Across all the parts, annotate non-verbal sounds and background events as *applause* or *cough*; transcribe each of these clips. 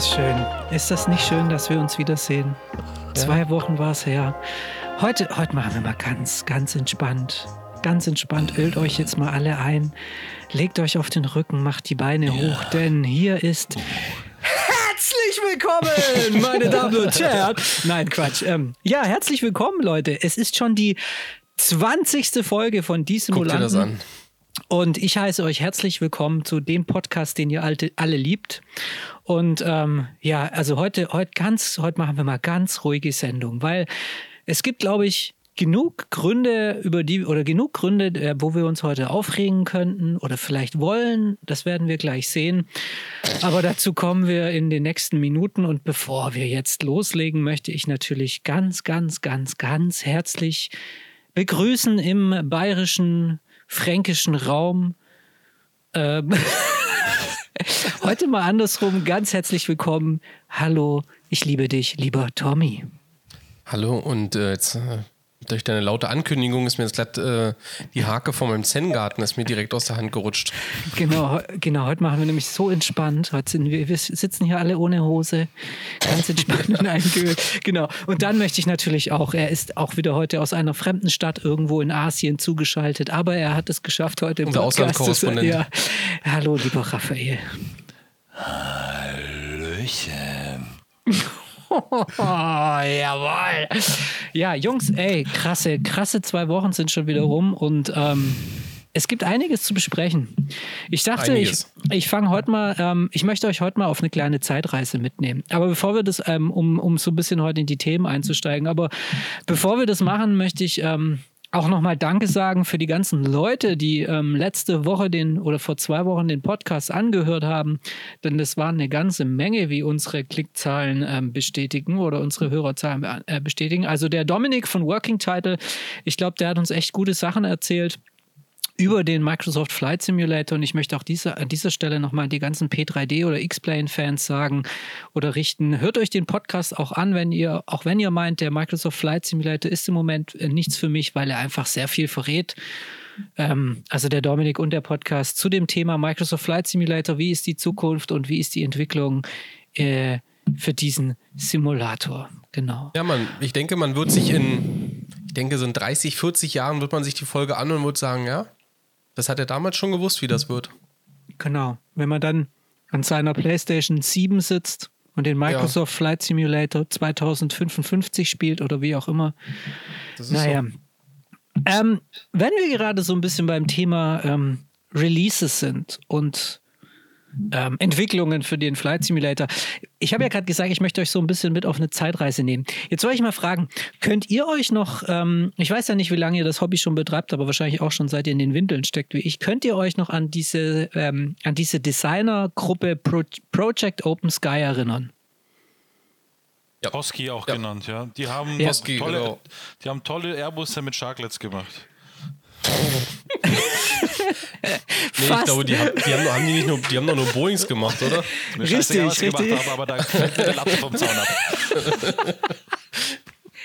das schön. Ist das nicht schön, dass wir uns wiedersehen? Zwei Wochen war es her. Heute, heute machen wir mal ganz, ganz entspannt. Ganz entspannt. Ölt euch jetzt mal alle ein. Legt euch auf den Rücken, macht die Beine hoch, denn hier ist. Herzlich willkommen, meine *laughs* Damen und Herren. Nein, Quatsch. Ähm, ja, herzlich willkommen, Leute. Es ist schon die 20. Folge von Die Guck dir das Simulanten. an. Und ich heiße euch herzlich willkommen zu dem Podcast, den ihr alle liebt. Und ähm, ja, also heute, heute ganz, heute machen wir mal ganz ruhige Sendung, weil es gibt, glaube ich, genug Gründe, über die oder genug Gründe, äh, wo wir uns heute aufregen könnten oder vielleicht wollen. Das werden wir gleich sehen. Aber dazu kommen wir in den nächsten Minuten. Und bevor wir jetzt loslegen, möchte ich natürlich ganz, ganz, ganz, ganz herzlich begrüßen im bayerischen, fränkischen Raum. Ähm, *laughs* *laughs* heute mal andersrum. Ganz herzlich willkommen. Hallo, ich liebe dich, lieber Tommy. Hallo, und äh, jetzt äh, durch deine laute Ankündigung ist mir jetzt glatt äh, die Hake von meinem Zen-Garten ist mir direkt aus der Hand gerutscht. Genau, genau, heute machen wir nämlich so entspannt. Heute sind wir, wir sitzen hier alle ohne Hose, ganz entspannt und *laughs* eingeölt. Genau. Und dann möchte ich natürlich auch, er ist auch wieder heute aus einer fremden Stadt irgendwo in Asien zugeschaltet, aber er hat es geschafft heute im Unser Podcast. Ja. Hallo, lieber Raphael. Hallöchen. *laughs* Oh, *laughs* jawohl. Ja, Jungs, ey, krasse, krasse zwei Wochen sind schon wieder rum und ähm, es gibt einiges zu besprechen. Ich dachte, ich, Einiges. ich fange heute mal, ähm, ich möchte euch heute mal auf eine kleine Zeitreise mitnehmen. Aber bevor wir das, ähm, um, um so ein bisschen heute in die Themen einzusteigen, aber bevor wir das machen, möchte ich ähm, auch nochmal Danke sagen für die ganzen Leute, die ähm, letzte Woche den oder vor zwei Wochen den Podcast angehört haben. Denn das waren eine ganze Menge, wie unsere Klickzahlen ähm, bestätigen oder unsere Hörerzahlen äh, bestätigen. Also der Dominik von Working Title, ich glaube, der hat uns echt gute Sachen erzählt über den Microsoft Flight Simulator und ich möchte auch diese, an dieser Stelle nochmal die ganzen P3D oder X-Plane-Fans sagen oder richten, hört euch den Podcast auch an, wenn ihr, auch wenn ihr meint, der Microsoft Flight Simulator ist im Moment äh, nichts für mich, weil er einfach sehr viel verrät. Ähm, also der Dominik und der Podcast zu dem Thema Microsoft Flight Simulator, wie ist die Zukunft und wie ist die Entwicklung äh, für diesen Simulator. Genau. Ja, man, ich denke, man wird sich in, ich denke, so in 30, 40 Jahren wird man sich die Folge an und wird sagen, ja, das hat er damals schon gewusst, wie das wird. Genau. Wenn man dann an seiner PlayStation 7 sitzt und den Microsoft Flight Simulator 2055 spielt oder wie auch immer. Das ist Naja. Ähm, wenn wir gerade so ein bisschen beim Thema ähm, Releases sind und ähm, Entwicklungen für den Flight Simulator. Ich habe ja gerade gesagt, ich möchte euch so ein bisschen mit auf eine Zeitreise nehmen. Jetzt soll ich mal fragen, könnt ihr euch noch, ähm, ich weiß ja nicht, wie lange ihr das Hobby schon betreibt, aber wahrscheinlich auch schon seit ihr in den Windeln steckt wie ich, könnt ihr euch noch an diese, ähm, an diese Designergruppe Pro Project Open Sky erinnern? Ja. Hosky auch Ja. genannt, ja. Die haben, Ja. Hosky, tolle, genau. die haben tolle Airbusse mit Sharklets gemacht. *laughs* *laughs* Nee, ich Fast. glaube, die, haben, die, haben, haben die nicht nur, die haben doch nur Boeings gemacht, oder? Mir Richtig, was sie richtig. gemacht haben, aber da fällt mir der Latte vom Zaun ab. *laughs*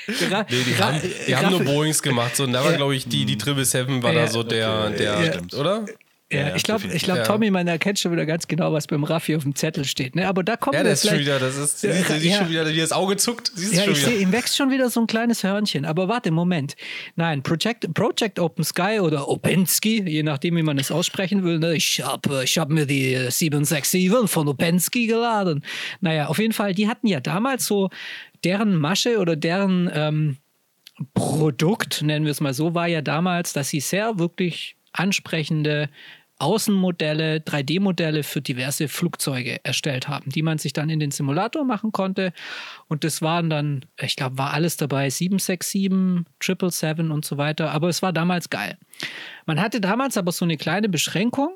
Nee, die haben, die haben nur Boeings gemacht. So, und da war, Ja. glaube ich, die, die Triple Seven war Ja. da so der, Okay, der ja, stimmt. oder? Ja, Ja, ich glaube, definitiv. ich glaub, Ja. Tommy, man erkennt schon wieder ganz genau, was beim Raffi auf dem Zettel steht. Ne? Aber da kommt Ja, das ist schon wieder, das ist, Ja, siehst du, siehst ja. schon wieder, wie das Auge zuckt. Siehst du Ja, schon ich wieder. sehe, ihm wächst schon wieder so ein kleines Hörnchen. Aber warte, Moment. Nein, Project, Project Open Sky oder Opensky, je nachdem, wie man es aussprechen will. Ne? Ich habe ich hab mir die äh, 767 von Opensky geladen. Naja, auf jeden Fall, die hatten ja damals so deren Masche oder deren ähm, Produkt, nennen wir es mal so, war ja damals, dass sie sehr wirklich ansprechende Außenmodelle, 3D-Modelle für diverse Flugzeuge erstellt haben, die man sich dann in den Simulator machen konnte. Und das waren dann, ich glaube, war alles dabei, 767, 777 und so weiter. Aber es war damals geil. Man hatte damals aber so eine kleine Beschränkung,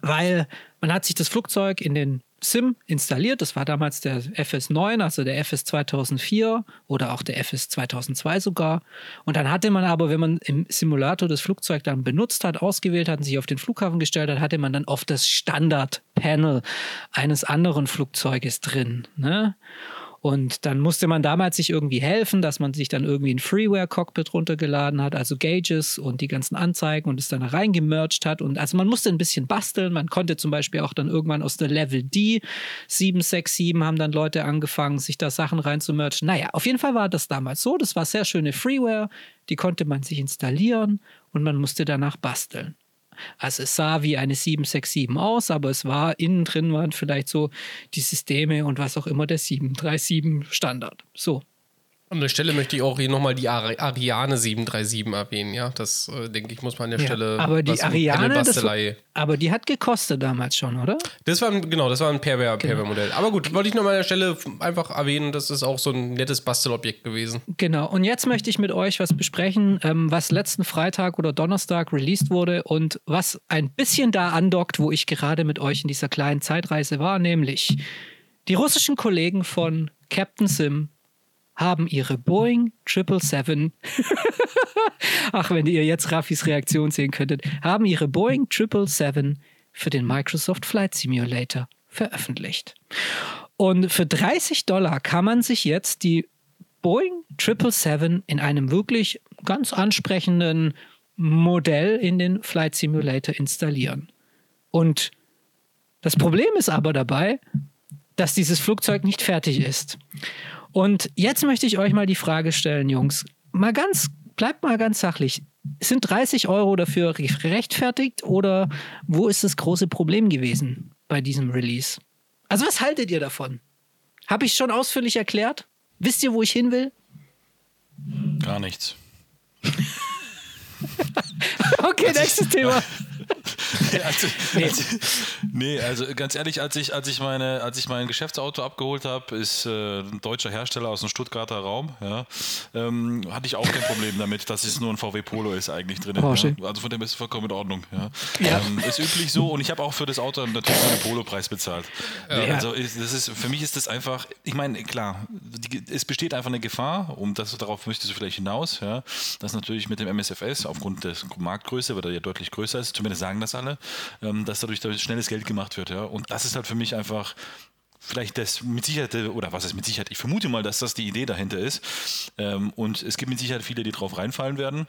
weil man hat sich das Flugzeug in den SIM installiert. Das war damals der FS9, also der FS 2004 oder auch der FS 2002 sogar. Und dann hatte man aber, wenn man im Simulator das Flugzeug dann benutzt hat, ausgewählt hat und sich auf den Flughafen gestellt hat, hatte man dann oft das Standard-Panel eines anderen Flugzeuges drin. Ne? Und dann musste man damals sich irgendwie helfen, dass man sich dann irgendwie ein Freeware-Cockpit runtergeladen hat, also Gauges und die ganzen Anzeigen und es dann reingemerged hat. Und also man musste ein bisschen basteln. Man konnte zum Beispiel auch dann irgendwann aus der Level D 767 haben dann Leute angefangen, sich da Sachen reinzumergen. Naja, auf jeden Fall war das damals so. Das war sehr schöne Freeware. Die konnte man sich installieren und man musste danach basteln. Also es sah wie eine 767 aus, aber es war innen drin waren vielleicht so die Systeme und was auch immer der 737 Standard. So. An der Stelle möchte ich auch hier nochmal die Ari Ariane 737 erwähnen, ja. Das, äh, denke ich, muss man an der Ja, Stelle. aber die Ariane, das, aber die hat gekostet damals schon, oder? Das war ein, genau, das war ein Pairware- Genau. Aber gut, wollte ich nochmal an der Stelle einfach erwähnen, das ist auch so ein nettes Bastelobjekt gewesen. Genau. Und jetzt möchte ich mit euch was besprechen, ähm, was letzten Freitag oder Donnerstag released wurde und was ein bisschen da andockt, wo ich gerade mit euch in dieser kleinen Zeitreise war, nämlich die russischen Kollegen von Captain Sim haben ihre Boeing 777, *laughs* ach, wenn ihr jetzt Raffis Reaktion sehen könntet, haben ihre Boeing 777 für den Microsoft Flight Simulator veröffentlicht. Und für 30 Dollar kann man sich jetzt die Boeing 777 in einem wirklich ganz ansprechenden Modell in den Flight Simulator installieren. Und das Problem ist aber dabei, dass dieses Flugzeug nicht fertig ist. Und jetzt möchte ich euch mal die Frage stellen, Jungs. Mal ganz, bleibt mal ganz sachlich. Sind 30 Euro dafür gerechtfertigt oder wo ist das große Problem gewesen bei diesem Release? Also, was haltet ihr davon? Habe ich schon ausführlich erklärt? Wisst ihr, wo ich hin will? Gar nichts. *laughs* Okay, nächstes Thema. *laughs* *laughs* also, also, nee, also ganz ehrlich, als ich, als ich, meine, als ich mein Geschäftsauto abgeholt habe, ist äh, ein deutscher Hersteller aus dem Stuttgarter Raum, ja, ähm, hatte ich auch kein Problem damit, dass es nur ein VW Polo ist eigentlich drin. Porsche. Ja. Also von dem ist es vollkommen in Ordnung. Ja. Ja. Ähm, ist üblich so und ich habe auch für das Auto natürlich den Polopreis bezahlt. Nee. Also ist, das ist, für mich ist das einfach, ich meine, klar, die, es besteht einfach eine Gefahr, um das, darauf möchtest du vielleicht hinaus, ja, dass natürlich mit dem MSFS aufgrund der Marktgröße, weil er ja deutlich größer ist, zumindest sagen das alle, ähm, dass dadurch, dadurch schnelles Geld gemacht wird. Ja. Und das ist halt für mich einfach vielleicht das mit Sicherheit, oder was ist mit Sicherheit, ich vermute mal, dass das die Idee dahinter ist. Ähm, und es gibt mit Sicherheit viele, die drauf reinfallen werden.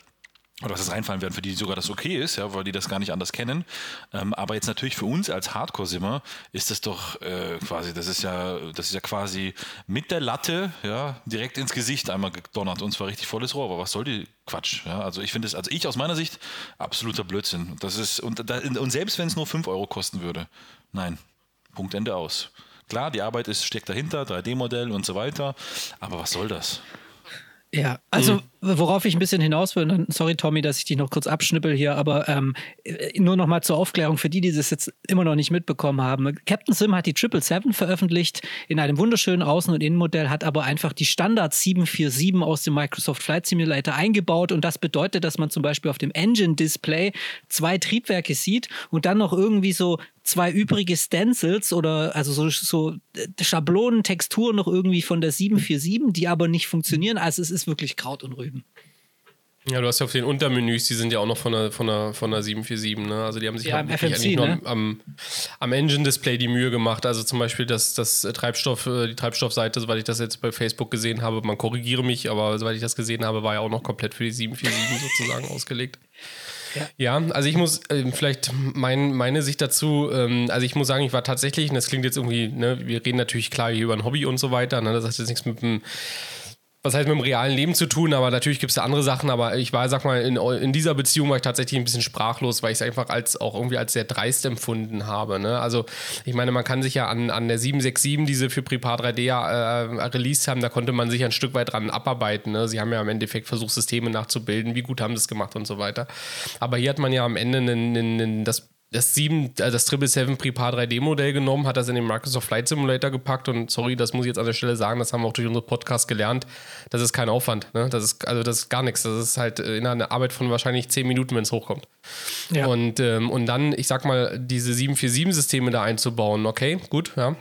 Oder was das reinfallen werden, für die sogar das okay ist, ja, weil die das gar nicht anders kennen. Ähm, aber jetzt natürlich für uns als Hardcore-Simmer ist das doch äh, quasi, das ist ja, das ist ja quasi mit der Latte, ja, direkt ins Gesicht einmal gedonnert und zwar richtig volles Rohr. Aber was soll die Quatsch? Ja? Also ich finde es, also ich aus meiner Sicht absoluter Blödsinn. Das ist, und, da, und selbst wenn es nur 5 Euro kosten würde, nein. Punkt Ende aus. Klar, die Arbeit ist, steckt dahinter, 3D-Modell und so weiter. Aber was soll das? Ja, also worauf ich ein bisschen hinaus will, und sorry Tommy, dass ich dich noch kurz abschnippel hier, aber ähm, äh, nur noch mal zur Aufklärung für die, die das jetzt immer noch nicht mitbekommen haben. Captain Sim hat die 777 veröffentlicht in einem wunderschönen Außen- und Innenmodell, hat aber einfach die Standard 747 aus dem Microsoft Flight Simulator eingebaut und das bedeutet, dass man zum Beispiel auf dem Engine-Display zwei Triebwerke sieht und dann noch irgendwie so zwei übrige Stencils oder also so, so äh, Schablonen, Texturen noch irgendwie von der 747, die aber nicht funktionieren. Also es ist wirklich Kraut und Rüben. Ja, du hast ja auf den Untermenüs, die sind ja auch noch von der, von der, von der 747, ne? Also die haben sich Ja, halt FMC, eigentlich nur ne? am, am, am Engine-Display die Mühe gemacht. Also zum Beispiel das, das Treibstoff, äh, die Treibstoffseite, soweit ich das jetzt bei Facebook gesehen habe, man korrigiere mich, aber soweit ich das gesehen habe, war ja auch noch komplett für die 747 sozusagen ausgelegt. Ja, also ich muss ähm, vielleicht mein, meine Sicht dazu, ähm, also ich muss sagen, ich war tatsächlich, und das klingt jetzt irgendwie, ne, wir reden natürlich klar hier über ein Hobby und so weiter, ne, das hat jetzt nichts mit dem was heißt mit dem realen Leben zu tun, aber natürlich gibt es da andere Sachen, aber ich war, sag mal, in, in dieser Beziehung war ich tatsächlich ein bisschen sprachlos, weil ich es einfach als auch irgendwie als sehr dreist empfunden habe. Ne? Also ich meine, man kann sich ja an, an der 767, die sie für Prepar 3D ja, äh, released haben, da konnte man sich ein Stück weit dran abarbeiten. Ne? Sie haben ja im Endeffekt versucht, Systeme nachzubilden, wie gut haben sie es gemacht und so weiter. Aber hier hat man ja am Ende einen, einen, einen, das das 7, äh, das 777 Prepar 3D-Modell genommen, hat das in den Microsoft Flight Simulator gepackt und sorry, das muss ich jetzt an der Stelle sagen, das haben wir auch durch unsere Podcast gelernt. Das ist kein Aufwand. Ne? Das ist, also das ist gar nichts. Das ist halt in einer Arbeit von wahrscheinlich 10 Minuten, wenn es hochkommt. Ja. Und, ähm, und dann, ich sag mal, diese 747-Systeme da einzubauen, okay, gut, ja.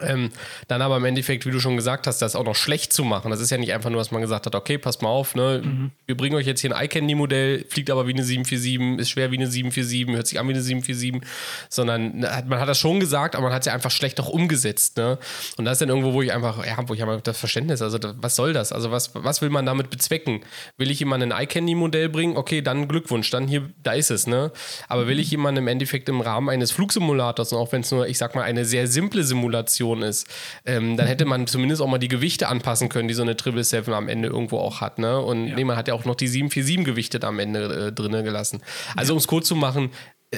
Ähm, dann aber im Endeffekt, wie du schon gesagt hast, das auch noch schlecht zu machen. Das ist ja nicht einfach nur, dass man gesagt hat, okay, passt mal auf, ne? Mhm. wir bringen euch jetzt hier ein iCandy-Modell, fliegt aber wie eine 747, ist schwer wie eine 747, hört sich an wie eine 747, sondern ne, man hat das schon gesagt, aber man hat es ja einfach schlecht auch umgesetzt. Ne? Und das ist dann irgendwo, wo ich einfach, ja, wo ich einfach das Verständnis, also was soll das? Also was, was will man damit bezwecken? Will ich jemandem ein iCandy-Modell bringen? Okay, dann Glückwunsch, dann hier, da ist es, ne? Aber will ich jemandem im Endeffekt im Rahmen eines Flugsimulators, und auch wenn es nur, ich sag mal, eine sehr simple Simulation Situation ist, ähm, dann hätte man zumindest auch mal die Gewichte anpassen können, die so eine 777 am Ende irgendwo auch hat. Ne? Und ja. nee, man hat ja auch noch die 747 Gewichte da am Ende äh, drin gelassen. Also, ja. um es kurz zu machen,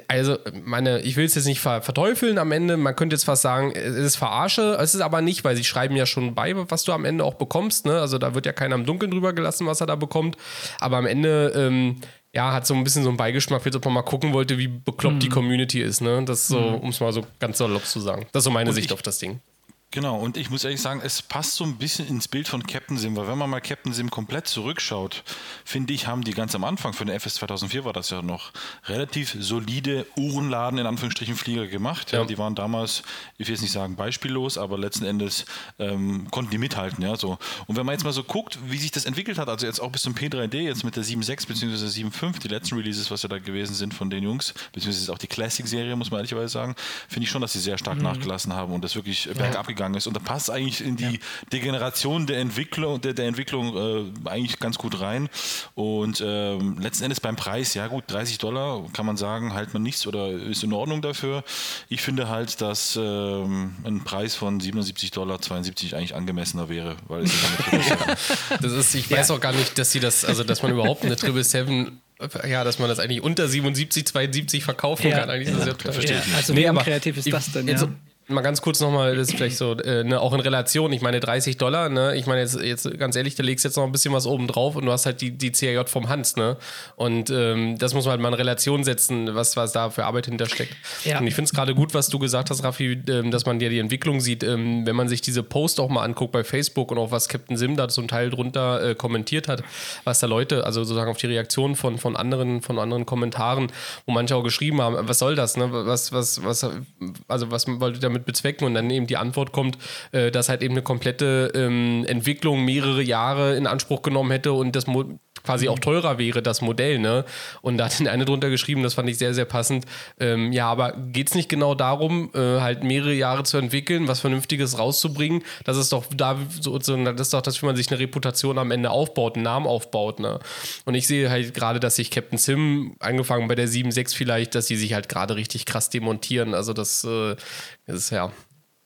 also meine, ich will es jetzt nicht verteufeln am Ende, man könnte jetzt fast sagen, es ist Verarsche, es ist aber nicht, weil sie schreiben ja schon bei, was du am Ende auch bekommst, ne? Also da wird ja keiner im Dunkeln drüber gelassen, was er da bekommt. Aber am Ende, ähm, ja, hat so ein bisschen so einen Beigeschmack, als ob man mal gucken wollte, wie bekloppt mhm. die Community ist, ne? Das so, mhm. um es mal so ganz salopp zu sagen. Das ist so meine Und Sicht ich, auf das Ding. Genau, und ich muss ehrlich sagen, es passt so ein bisschen ins Bild von Captain Sim, weil wenn man mal Captain Sim komplett zurückschaut, finde ich, haben die ganz am Anfang, für den FS 2004 war das ja noch, relativ solide Uhrenladen, in Anführungsstrichen, Flieger gemacht. Ja. die waren damals, ich will jetzt nicht sagen beispiellos, aber letzten Endes ähm, konnten die mithalten. Ja, so. Und wenn man jetzt mal so guckt, wie sich das entwickelt hat, also jetzt auch bis zum P3D, jetzt mit der 7.6 bzw. 7.5, die letzten Releases, was ja da gewesen sind von den Jungs, beziehungsweise auch die Classic-Serie, muss man ehrlicherweise sagen, finde ich schon, dass sie sehr stark mhm. nachgelassen haben und das wirklich ja. bergab gegangen gegangen ist. Und da passt eigentlich in die ja. Degeneration der Entwicklung, der, der Entwicklung äh, eigentlich ganz gut rein. Und ähm, letzten Endes beim Preis, ja gut, 30 Dollar kann man sagen, halt man nichts oder ist in Ordnung dafür. Ich finde halt, dass ähm, ein Preis von 77 Dollar 72 eigentlich angemessener wäre, weil es *laughs* Das ist, ich weiß auch gar nicht, dass sie das, also dass man überhaupt eine Triple Seven ja, dass man das eigentlich unter 77, 72 verkaufen ja, kann. Eigentlich ja, ist das ja, verstehe ja, Also wie nee, kreativ ist das denn? Ja? Mal ganz kurz nochmal, das ist vielleicht so, äh, ne, auch in Relation, ich meine 30 Dollar, ne, ich meine jetzt, jetzt ganz ehrlich, da legst du jetzt noch ein bisschen was oben drauf und du hast halt die, die CRJ vom Hans, ne? Und ähm, das muss man halt mal in Relation setzen, was, was da für Arbeit hintersteckt. Ja. Und ich finde es gerade gut, was du gesagt hast, Raffi, ähm, dass man ja die Entwicklung sieht, ähm, wenn man sich diese Post auch mal anguckt bei Facebook und auch was Captain Sim da zum Teil drunter äh, kommentiert hat, was da Leute, also sozusagen auf die Reaktion von, von anderen, von anderen Kommentaren, wo manche auch geschrieben haben, was soll das, ne? Was, was, was, also was wollt ihr damit damit bezwecken und dann eben die Antwort kommt, äh, dass halt eben eine komplette ähm, Entwicklung mehrere Jahre in Anspruch genommen hätte und das Mo quasi auch teurer wäre, das Modell, ne? Und da hat den *laughs* eine drunter geschrieben, das fand ich sehr, sehr passend. Ähm, ja, aber geht es nicht genau darum, äh, halt mehrere Jahre zu entwickeln, was Vernünftiges rauszubringen? Das ist doch da so, das ist doch das, wie man sich eine Reputation am Ende aufbaut, einen Namen aufbaut, ne? Und ich sehe halt gerade, dass sich Captain Sim, angefangen bei der 7.6 vielleicht, dass sie sich halt gerade richtig krass demontieren. Also das, äh, das ist ja,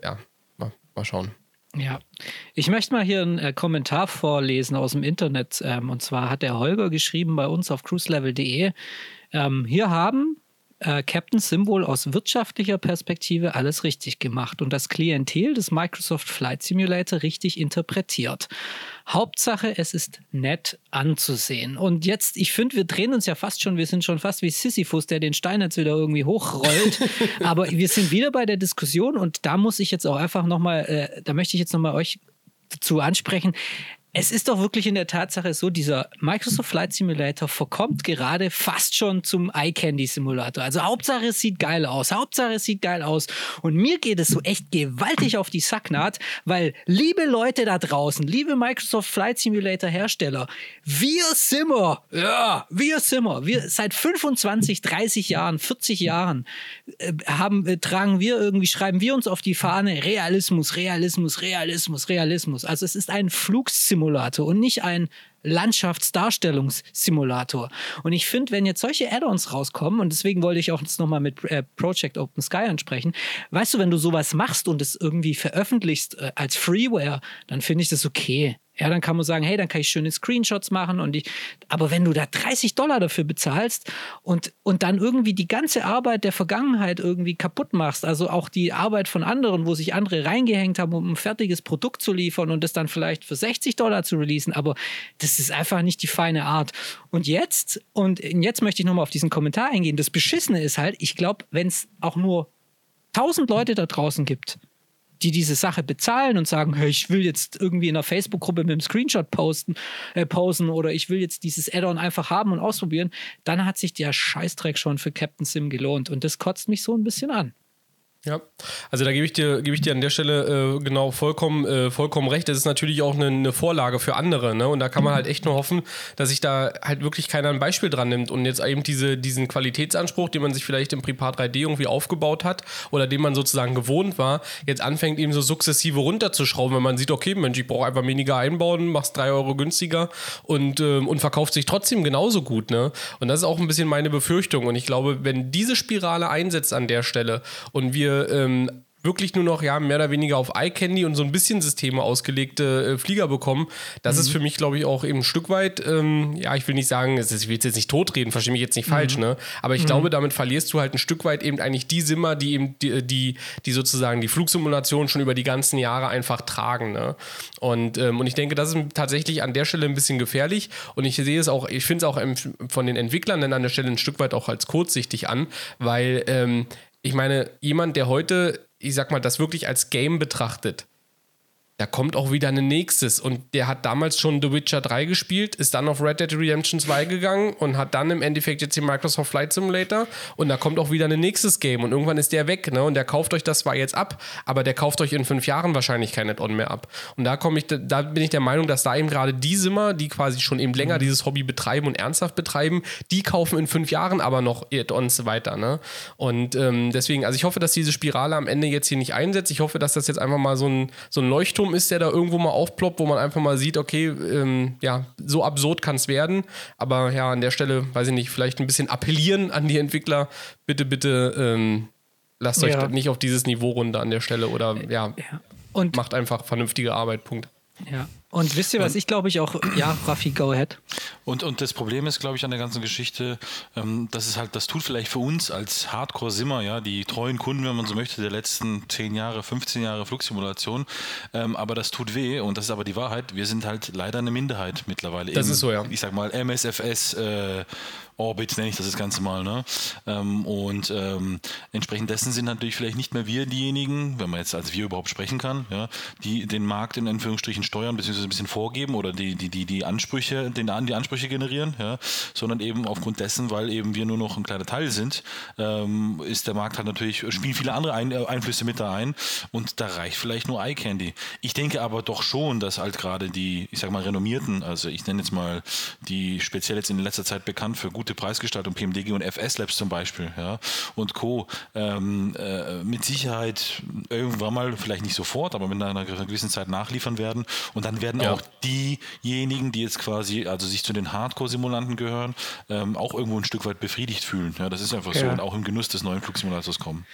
ja, mal, mal schauen. Ja, ich möchte mal hier einen äh, Kommentar vorlesen aus dem Internet. Ähm, und zwar hat der Holger geschrieben bei uns auf cruiselevel.de. Ähm, hier haben äh, Captain Symbol aus wirtschaftlicher Perspektive alles richtig gemacht und das Klientel des Microsoft Flight Simulator richtig interpretiert. Hauptsache, es ist nett anzusehen. Und jetzt, ich finde, wir drehen uns ja fast schon, wir sind schon fast wie Sisyphus, der den Stein jetzt wieder irgendwie hochrollt. *laughs* Aber wir sind wieder bei der Diskussion und da muss ich jetzt auch einfach nochmal, äh, da möchte ich jetzt nochmal euch dazu ansprechen es ist doch wirklich in der Tatsache so, dieser Microsoft Flight Simulator verkommt gerade fast schon zum Eye Candy Simulator. Also Hauptsache es sieht geil aus, Hauptsache es sieht geil aus. Und mir geht es so echt gewaltig auf die Sacknaht, weil liebe Leute da draußen, liebe Microsoft Flight Simulator Hersteller, wir Simmer, ja, wir Simmer, wir seit 25, 30 Jahren, 40 Jahren äh, haben, äh, tragen wir irgendwie, schreiben wir uns auf die Fahne Realismus, Realismus, Realismus, Realismus. Also es ist ein Flugsimulator. Simulator und nicht ein Landschaftsdarstellungssimulator. Und ich finde, wenn jetzt solche Add-ons rauskommen, und deswegen wollte ich auch jetzt nochmal mit äh, Project Open Sky ansprechen, weißt du, wenn du sowas machst und es irgendwie veröffentlichst äh, als Freeware, dann finde ich das okay. Ja, dann kann man sagen, hey, dann kann ich schöne Screenshots machen und ich, aber wenn du da 30 Dollar dafür bezahlst und, und dann irgendwie die ganze Arbeit der Vergangenheit irgendwie kaputt machst, also auch die Arbeit von anderen, wo sich andere reingehängt haben, um ein fertiges Produkt zu liefern und das dann vielleicht für 60 Dollar zu releasen, aber das ist einfach nicht die feine Art. Und jetzt, und jetzt möchte ich nochmal auf diesen Kommentar eingehen, das Beschissene ist halt, ich glaube, wenn es auch nur 1000 Leute da draußen gibt, die diese Sache bezahlen und sagen, hey, ich will jetzt irgendwie in einer Facebook-Gruppe mit einem Screenshot posten, äh, posen oder ich will jetzt dieses Add-on einfach haben und ausprobieren, dann hat sich der Scheißdreck schon für Captain Sim gelohnt und das kotzt mich so ein bisschen an. Ja, also da gebe ich dir, gebe ich dir an der Stelle äh, genau vollkommen, äh, vollkommen recht. Das ist natürlich auch eine, eine, Vorlage für andere, ne? Und da kann man halt echt nur hoffen, dass sich da halt wirklich keiner ein Beispiel dran nimmt und jetzt eben diese, diesen Qualitätsanspruch, den man sich vielleicht im Prepar 3D irgendwie aufgebaut hat oder den man sozusagen gewohnt war, jetzt anfängt eben so sukzessive runterzuschrauben, wenn man sieht, okay, Mensch, ich brauche einfach weniger einbauen, machst drei Euro günstiger und, äh, und verkauft sich trotzdem genauso gut, ne? Und das ist auch ein bisschen meine Befürchtung. Und ich glaube, wenn diese Spirale einsetzt an der Stelle und wir ähm, wirklich nur noch ja mehr oder weniger auf iCandy und so ein bisschen Systeme ausgelegte äh, Flieger bekommen. Das mhm. ist für mich, glaube ich, auch eben ein Stück weit, ähm, ja, ich will nicht sagen, ist, ich will jetzt nicht totreden, verstehe mich jetzt nicht mhm. falsch, ne? Aber ich mhm. glaube, damit verlierst du halt ein Stück weit eben eigentlich die Simmer, die eben die, die, die sozusagen die Flugsimulation schon über die ganzen Jahre einfach tragen, ne? Und, ähm, und ich denke, das ist tatsächlich an der Stelle ein bisschen gefährlich und ich sehe es auch, ich finde es auch von den Entwicklern dann an der Stelle ein Stück weit auch als kurzsichtig an, weil ähm, ich meine, jemand, der heute, ich sag mal, das wirklich als Game betrachtet, da kommt auch wieder ein nächstes. Und der hat damals schon The Witcher 3 gespielt, ist dann auf Red Dead Redemption 2 gegangen und hat dann im Endeffekt jetzt den Microsoft Flight Simulator. Und da kommt auch wieder ein nächstes Game. Und irgendwann ist der weg. Ne? Und der kauft euch das zwar jetzt ab, aber der kauft euch in fünf Jahren wahrscheinlich kein Add-on mehr ab. Und da komme ich, da bin ich der Meinung, dass da eben gerade die Simmer, die quasi schon eben länger mhm. dieses Hobby betreiben und ernsthaft betreiben, die kaufen in fünf Jahren aber noch Add-ons weiter. Ne? Und ähm, deswegen, also ich hoffe, dass diese Spirale am Ende jetzt hier nicht einsetzt. Ich hoffe, dass das jetzt einfach mal so ein, so ein Leuchtturm Turm ist, der da irgendwo mal aufploppt, wo man einfach mal sieht, okay, ähm, ja, so absurd kann es werden. Aber ja, an der Stelle, weiß ich nicht, vielleicht ein bisschen appellieren an die Entwickler. Bitte, bitte ähm, lasst euch ja. nicht auf dieses Niveau runter an der Stelle oder ja, ja. Und macht einfach vernünftige Arbeit. Punkt. Ja. Und wisst ihr, was ich glaube ich auch, ja, Raffi, go ahead. Und, und das Problem ist, glaube ich, an der ganzen Geschichte, ähm, dass es halt, das tut vielleicht für uns als Hardcore-Simmer, ja, die treuen Kunden, wenn man so möchte, der letzten 10 Jahre, 15 Jahre Flugsimulation, ähm, aber das tut weh und das ist aber die Wahrheit. Wir sind halt leider eine Minderheit mittlerweile. Das Eben, ist so, ja. Ich sag mal, MSFS, äh, Orbit nenne ich das das Ganze mal. Ne? Ähm, und ähm, entsprechend dessen sind natürlich vielleicht nicht mehr wir diejenigen, wenn man jetzt als wir überhaupt sprechen kann, ja, die den Markt in Anführungsstrichen steuern bzw. ein bisschen vorgeben oder die, die, die, die Ansprüche, den, die Ansprüche generieren, ja, sondern eben aufgrund dessen, weil eben wir nur noch ein kleiner Teil sind, ähm, ist der Markt halt natürlich, spielen viele andere ein, äh, Einflüsse mit da ein und da reicht vielleicht nur iCandy. Ich denke aber doch schon, dass halt gerade die, ich sag mal, renommierten, also ich nenne jetzt mal die speziell jetzt in letzter Zeit bekannt für gute Preisgestaltung, PMDG und FS Labs zum Beispiel, ja, und Co. Ähm, äh, mit Sicherheit irgendwann mal, vielleicht nicht sofort, aber mit einer gewissen Zeit nachliefern werden und dann werden ja. auch diejenigen, die jetzt quasi, also sich zu den Hardcore-Simulanten gehören, ähm, auch irgendwo ein Stück weit befriedigt fühlen. Ja, das ist einfach ja. so und auch im Genuss des neuen Flugsimulators kommen.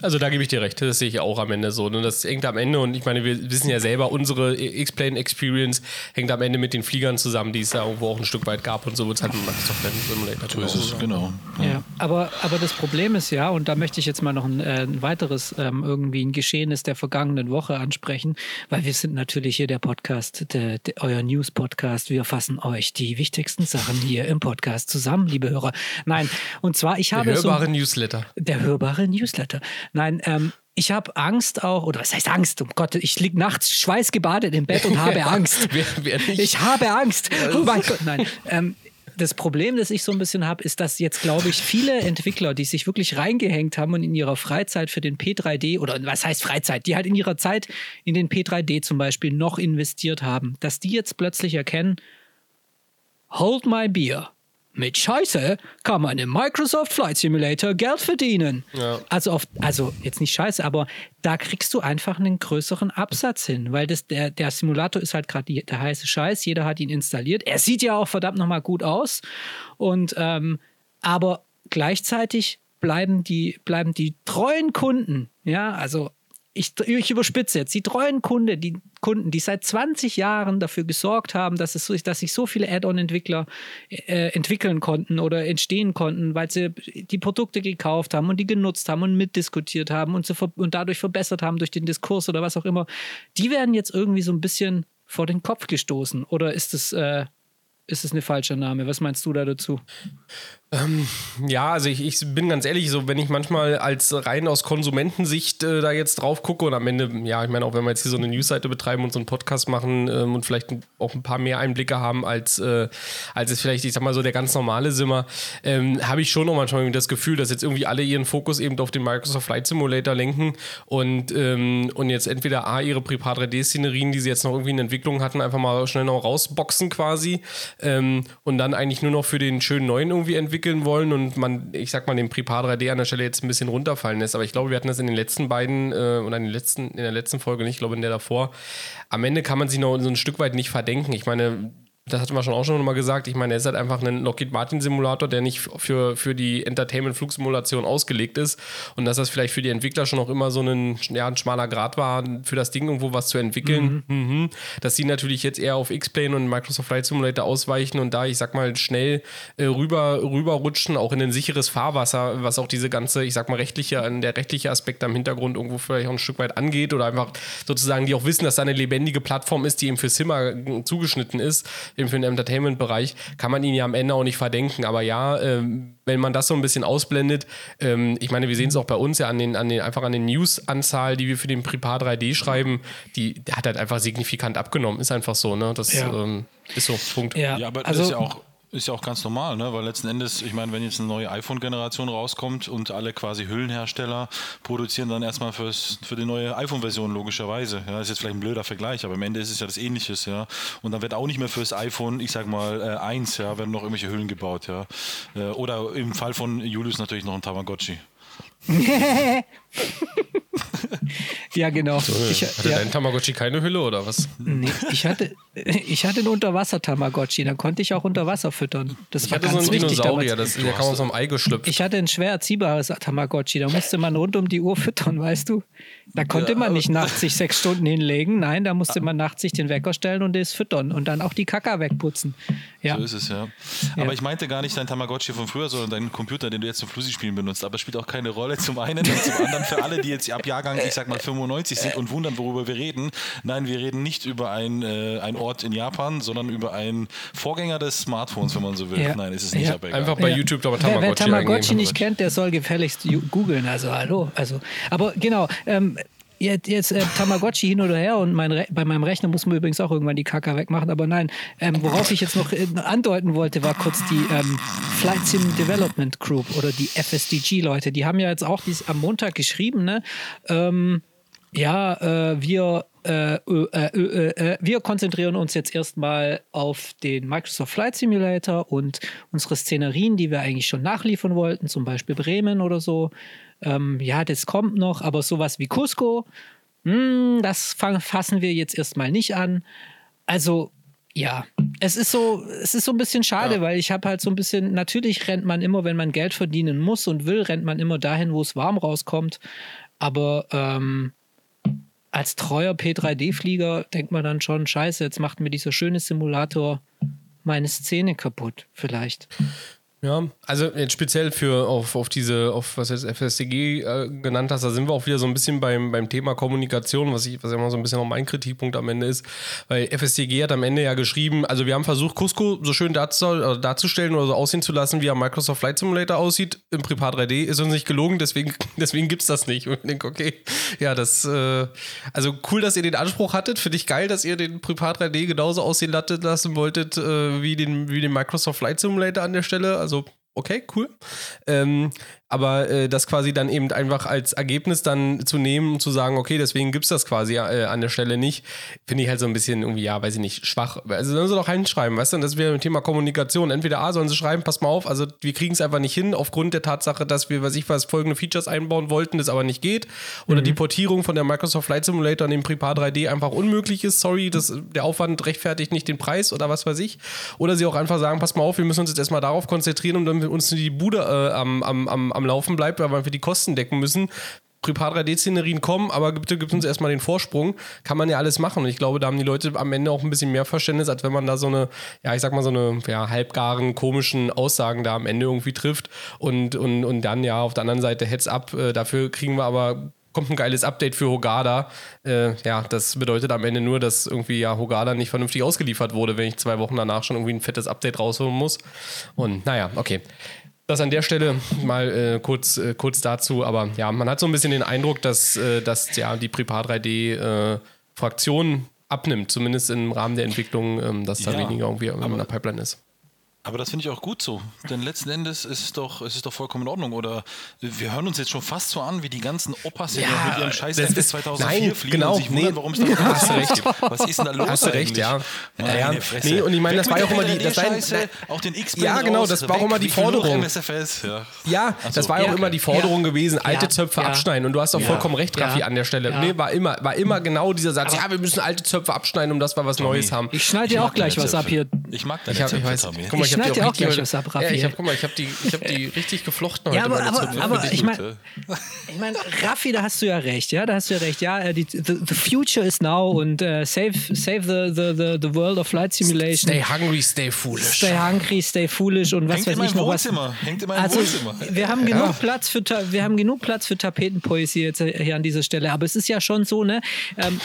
Also da gebe ich dir recht, das sehe ich auch am Ende so. Und ne? das hängt am Ende, und ich meine, wir wissen ja selber, unsere X-Plane Experience hängt am Ende mit den Fliegern zusammen, die es da irgendwo auch ein Stück weit gab und so wird es halt *laughs* mit Microsoft Simulator. So ist es, genau. Ja. ja. aber, aber das Problem ist ja, und da möchte ich jetzt mal noch ein, äh, ein weiteres ähm, irgendwie ein Geschehnis der vergangenen Woche ansprechen, weil wir sind natürlich hier der Podcast, der, der, euer News-Podcast. Wir fassen euch die wichtigsten Sachen hier im Podcast zusammen, liebe Hörer. Nein, und zwar, ich habe. Der hörbare so, Newsletter. Der hörbare Newsletter. Nein, ähm, ich habe Angst auch, oder was heißt Angst? Um Gott, ich liege nachts schweißgebadet im Bett und habe *laughs* Angst. *laughs* wer, wer ich habe Angst. Oh mein Gott, nein. Ähm, das Problem, das ich so ein bisschen habe, ist, dass jetzt, glaube ich, viele Entwickler, die sich wirklich reingehängt haben und in ihrer Freizeit für den P3D oder was heißt Freizeit, die halt in ihrer Zeit in den P3D zum Beispiel noch investiert haben, dass die jetzt plötzlich erkennen, hold my beer. Mit Scheiße kann man im Microsoft Flight Simulator Geld verdienen. Ja. Also, auf, also jetzt nicht Scheiße, aber da kriegst du einfach einen größeren Absatz hin, weil das, der, der Simulator ist halt gerade der heiße Scheiß. Jeder hat ihn installiert. Er sieht ja auch verdammt nochmal gut aus. Und ähm, aber gleichzeitig bleiben die, bleiben die treuen Kunden, ja, also ich, ich überspitze jetzt, die treuen Kunde, die Kunden, die seit 20 Jahren dafür gesorgt haben, dass, es dass sich so viele Add-on-Entwickler äh, entwickeln konnten oder entstehen konnten, weil sie die Produkte gekauft haben und die genutzt haben und mitdiskutiert haben und, so, und dadurch verbessert haben durch den Diskurs oder was auch immer, die werden jetzt irgendwie so ein bisschen vor den Kopf gestoßen. Oder ist es, äh, ist es eine falsche Name? Was meinst du da dazu? Ähm, ja, also ich, ich, bin ganz ehrlich, so wenn ich manchmal als rein aus Konsumentensicht äh, da jetzt drauf gucke und am Ende, ja, ich meine, auch wenn wir jetzt hier so eine Newsseite betreiben und so einen Podcast machen ähm, und vielleicht auch ein paar mehr Einblicke haben, als, äh, als es vielleicht, ich sag mal so, der ganz normale Simmer, ähm, habe ich schon noch manchmal das Gefühl, dass jetzt irgendwie alle ihren Fokus eben auf den Microsoft Flight Simulator lenken und, ähm, und jetzt entweder A, ihre Prepar 3D-Szenerien, die sie jetzt noch irgendwie in Entwicklung hatten, einfach mal schnell noch rausboxen quasi ähm, und dann eigentlich nur noch für den schönen neuen irgendwie entwickeln entwickeln wollen und man, ich sag mal, den Prepar 3D an der Stelle jetzt ein bisschen runterfallen lässt. Aber ich glaube, wir hatten das in den letzten beiden äh, oder in, den letzten, in der letzten Folge nicht, ich glaube in der davor. Am Ende kann man sich noch so ein Stück weit nicht verdenken. Ich meine, das hatten wir schon auch schon mal gesagt, ich meine, er ist halt einfach ein Lockheed Martin Simulator, der nicht für, für die Entertainment-Flugsimulation ausgelegt ist und dass das vielleicht für die Entwickler schon auch immer so ein, ja, ein schmaler Grad war, für das Ding irgendwo was zu entwickeln. Mhm. Mhm. Dass sie natürlich jetzt eher auf X-Plane und Microsoft Flight Simulator ausweichen und da, ich sag mal, schnell äh, rüber, rüberrutschen, auch in ein sicheres Fahrwasser, was auch diese ganze, ich sag mal, rechtliche, der rechtliche Aspekt am Hintergrund irgendwo vielleicht auch ein Stück weit angeht oder einfach sozusagen, die auch wissen, dass da eine lebendige Plattform ist, die eben für Simmer zugeschnitten ist eben für den Entertainment-Bereich, kann man ihn ja am Ende auch nicht verdenken. Aber ja, ähm, wenn man das so ein bisschen ausblendet, ähm, ich meine, wir sehen es auch bei uns ja an den, an den, einfach an den News-Anzahl, die wir für den Prepar 3D schreiben, die der hat halt einfach signifikant abgenommen. Ist einfach so, ne? Das ja. ähm, ist so, Punkt. Ja, ja aber also, das ist ja auch ist ja auch ganz normal, ne? weil letzten Endes, ich meine, wenn jetzt eine neue iPhone-Generation rauskommt und alle quasi Hüllenhersteller produzieren dann erstmal fürs, für die neue iPhone-Version logischerweise. Ja, ist jetzt vielleicht ein blöder Vergleich, aber am Ende ist es ja das Ähnliches, ja. Und dann wird auch nicht mehr fürs iPhone, ich sag mal, äh, 1, ja, werden noch irgendwelche Hüllen gebaut, ja. Äh, oder im Fall von Julius natürlich noch ein Tamagotchi. *laughs* *laughs* ja, genau. So, ich, hatte ja. dein Tamagotchi keine Hülle oder was? Nee, ich hatte, *laughs* ich hatte einen Unterwasser-Tamagotchi, dann konnte ich auch unter Wasser füttern. Das ich war hatte ganz so einen Dinosaurier, das, der kam aus einem Ei geschlüpft. Ich hatte ein schwer erziehbares Tamagotchi, da musste man rund um die Uhr füttern, weißt du? Da konnte ja. man nicht nachts sich sechs Stunden hinlegen, nein, da musste man nachts sich den Wecker stellen und das füttern und dann auch die Kaka wegputzen. Ja. So ist es, ja. Aber ja. ich meinte gar nicht dein Tamagotchi von früher, sondern deinen Computer, den du jetzt zum Flusi-Spielen benutzt. Aber es spielt auch keine Rolle zum einen und zum anderen für alle, die jetzt ab Jahrgang, ich sag mal 95 sind und wundern, worüber wir reden. Nein, wir reden nicht über ein, äh, ein Ort in Japan, sondern über einen Vorgänger des Smartphones, wenn man so will. Ja. Nein, ist es nicht. Ja. Aber Einfach bei YouTube aber Tamagotchi Wer, wer Tamagotchi nicht kennt, der soll gefälligst googeln. Also hallo. Also, aber genau, ähm, jetzt, jetzt äh, Tamagotchi hin oder her und mein bei meinem Rechner muss man übrigens auch irgendwann die Kaka wegmachen, aber nein, ähm, worauf ich jetzt noch äh, andeuten wollte, war kurz die ähm, Flight Sim Development Group oder die FSDG-Leute. Die haben ja jetzt auch dies am Montag geschrieben, ne? Ähm, ja, äh, wir äh, äh, äh, äh, wir konzentrieren uns jetzt erstmal auf den Microsoft Flight Simulator und unsere Szenerien, die wir eigentlich schon nachliefern wollten, zum Beispiel Bremen oder so. Ähm, ja, das kommt noch, aber sowas wie Cusco, mh, hm, das fassen wir jetzt erstmal nicht an. Also, ja, es ist so, es ist so ein bisschen schade, ja. weil ich habe halt so ein bisschen, natürlich rennt man immer, wenn man Geld verdienen muss und will, rennt man immer dahin, wo es warm rauskommt. Aber ähm, als treuer P3D-Flieger denkt man dann schon, scheiße, jetzt macht mir dieser schöne Simulator meine Szene kaputt, vielleicht. Ja, also jetzt speziell für auf, auf diese, auf was jetzt FSCG äh, genannt hast, da sind wir auch wieder so ein bisschen beim, beim Thema Kommunikation, was ich, was ja immer so ein bisschen auch mein Kritikpunkt am Ende ist. Weil FSCG hat am Ende ja geschrieben, also wir haben versucht, Cusco so schön darzustellen, darzustellen oder so aussehen zu lassen, wie er Microsoft Flight Simulator aussieht. Im Prepar 3D ist uns nicht gelogen, deswegen, *laughs* deswegen gibt es das nicht. Und ich denke, okay, ja, das, äh, also cool, dass ihr den Anspruch hattet. Finde ich geil, dass ihr den Prepar 3D genauso aussehen lassen wolltet, äh, wie, den, wie den Microsoft Flight Simulator an der Stelle. Also also okay, cool. Ähm, aber äh, das quasi dann eben einfach als Ergebnis dann zu nehmen und zu sagen, okay, deswegen gibt es das quasi äh, an der Stelle nicht, finde ich halt so ein bisschen irgendwie, ja, weiß ich nicht, schwach. Also sollen sie doch reinschreiben, weißt du, und das wäre ein Thema Kommunikation. Entweder A, sollen sie schreiben, pass mal auf, also wir kriegen es einfach nicht hin, aufgrund der Tatsache, dass wir, weiß ich was, folgende Features einbauen wollten, das aber nicht geht. Oder mhm. die Portierung von der Microsoft Flight Simulator an den Prepar 3D einfach unmöglich ist, sorry, das, der Aufwand rechtfertigt nicht den Preis oder was weiß ich. Oder sie auch einfach sagen, pass mal auf, wir müssen uns jetzt erstmal darauf konzentrieren, um dann uns die Bude äh, am, am, am, am Laufen bleibt, weil wir die Kosten decken müssen. Prepar 3D-Szenerien kommen, aber bitte gibt uns erstmal den Vorsprung. Kann man ja alles machen. Und ich glaube, da haben die Leute am Ende auch ein bisschen mehr Verständnis, als wenn man da so eine, ja, ich sag mal, so eine ja, halbgaren, komischen Aussagen da am Ende irgendwie trifft. Und, und, und dann, ja, auf der anderen Seite Heads up. Äh, dafür kriegen wir aber kommt ein geiles Update für Hogada. Äh, ja, das bedeutet am Ende nur, dass irgendwie ja Hogada nicht vernünftig ausgeliefert wurde, wenn ich zwei Wochen danach schon irgendwie ein fettes Update rausholen muss. Und naja, okay. Das an der Stelle mal äh, kurz, äh, kurz dazu, aber ja, man hat so ein bisschen den Eindruck, dass, äh, dass ja, die Prepar 3D-Fraktion abnimmt, zumindest im Rahmen der Entwicklung, ähm, dass da Ja, weniger irgendwie in der Pipeline ist. Aber das finde ich auch gut so. Denn letzten Endes ist es doch, es ist doch vollkommen in Ordnung. Oder wir hören uns jetzt schon fast so an wie die ganzen Opas, die Ja, mit ihrem Scheiß das bis ist- 2004 nein, fliegen genau, und sich wundern, nee. warum es da *laughs* Hast du recht. Was ist denn da los Hast du recht, ja. Meine Ja, Fresse. nee, und ich meine, das war mit auch immer die- das war- LRD-Scheiße, auch den x Ja, genau, das war auch immer die Forderung. Ja. Ja, so, das war ja auch okay. immer die Forderung Ja. gewesen, alte Ja, Zöpfe ja. abschneiden. Und du hast auch Ja. vollkommen recht, Raffi, Ja. an der Stelle. Ja. Nee, war immer, war immer genau dieser Satz, ja, wir müssen alte Zöpfe abschneiden, um dass wir was Neues haben. Ich schneide dir auch gleich was ab hier. Ich mag deine Zöpfe, weiß, Tommy. Ich ich, hab schneid die dir auch gleich was ab, Raffi. Ja, ich hab, guck mal, ich habe die, ich hab die *laughs* richtig geflochten heute. Ja, aber, aber, aber ich meine, ich mein, Raffi, da hast du ja recht, ja, da hast du ja recht, ja, äh, die, the, the future is now und äh, save, save the, the, the, the world of flight simulation. Stay hungry, stay foolish. Stay hungry, stay foolish und was Hängt weiß in ich noch was. Wohnzimmer. Hängt in meinem Also, Wohnzimmer. wir haben genug Platz für wir haben genug Platz für Tapetenpoesie jetzt hier an dieser Stelle. Aber es ist ja schon so, ne, ähm,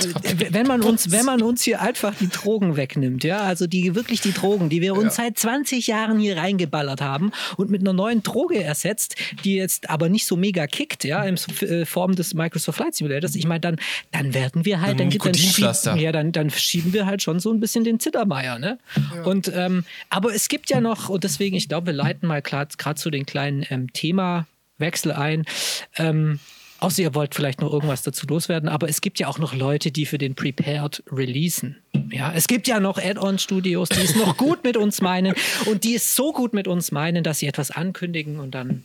wenn man uns, wenn man uns hier einfach die Drogen wegnimmt, ja, also die wirklich die Drogen, die wir uns seit 20 Jahren hier reingeballert haben und mit einer neuen Droge ersetzt, die jetzt aber nicht so mega kickt, ja, in äh, Form des Microsoft Flight Simulators. Ich meine, dann, dann werden wir halt, dann, dann, schieben, ja, dann, dann schieben wir halt schon so ein bisschen den Zittermeier, ne? Und ähm, aber es gibt ja noch, und deswegen, ich glaube, wir leiten mal gerade zu den kleinen ähm, Themawechsel ein. Ähm, außer ihr wollt vielleicht noch irgendwas dazu loswerden, aber es gibt ja auch noch Leute, die für den Prepared releasen. Ja, es gibt ja noch Add-on-Studios, die es noch *laughs* gut mit uns meinen und die es so gut mit uns meinen, dass sie etwas ankündigen und dann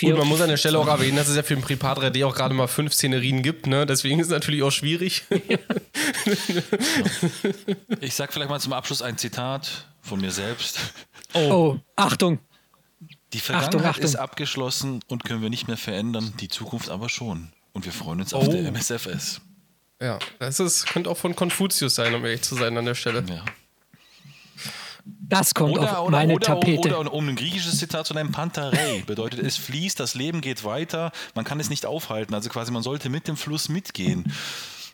Gut, man muss an der Stelle auch erwähnen, dass es ja für den Prepar 3D auch gerade mal fünf Szenerien gibt, ne? Deswegen ist es natürlich auch schwierig. *laughs* *laughs* Ich sag vielleicht mal zum Abschluss ein Zitat von mir selbst. Oh, Achtung! Die Vergangenheit Achtung. ist abgeschlossen und können wir nicht mehr verändern, die Zukunft aber schon. Und wir freuen uns Oh. auf der MSFS. Ja, das ist, könnte auch von Konfuzius sein, um ehrlich zu sein an der Stelle. Ja. Das kommt Oder, auf oder, meine oder, Tapete. oder um ein griechisches Zitat zu nennen, Pantarei bedeutet, es fließt, das Leben geht weiter, man kann es nicht aufhalten. Also quasi, man sollte mit dem Fluss mitgehen.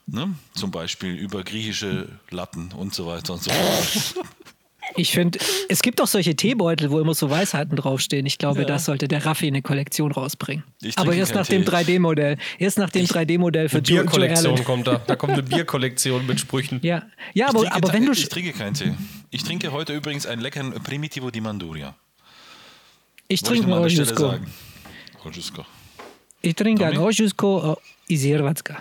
Ne? Zum Beispiel über griechische Latten und so weiter und so fort. *laughs* Ich finde, es gibt auch solche Teebeutel, wo immer so Weisheiten draufstehen. Ich glaube, Ja. das sollte der Raffi eine Kollektion rausbringen. Ich Aber erst keinen nach dem Tee. 3D-Modell. Erst nach dem 3D-Modell für Joe, Bierkollektion kommt da. Da kommt eine Bierkollektion mit Sprüchen. Ja, ja Ich aber, trinke, aber wenn du. ich trinke keinen Tee. Ich trinke heute übrigens einen leckeren Primitivo di Manduria. Ich Wollte trinke nur ein mal an der Stelle Ojusko. Ich trinke ein Tommy? Ojusko i Ziervatska.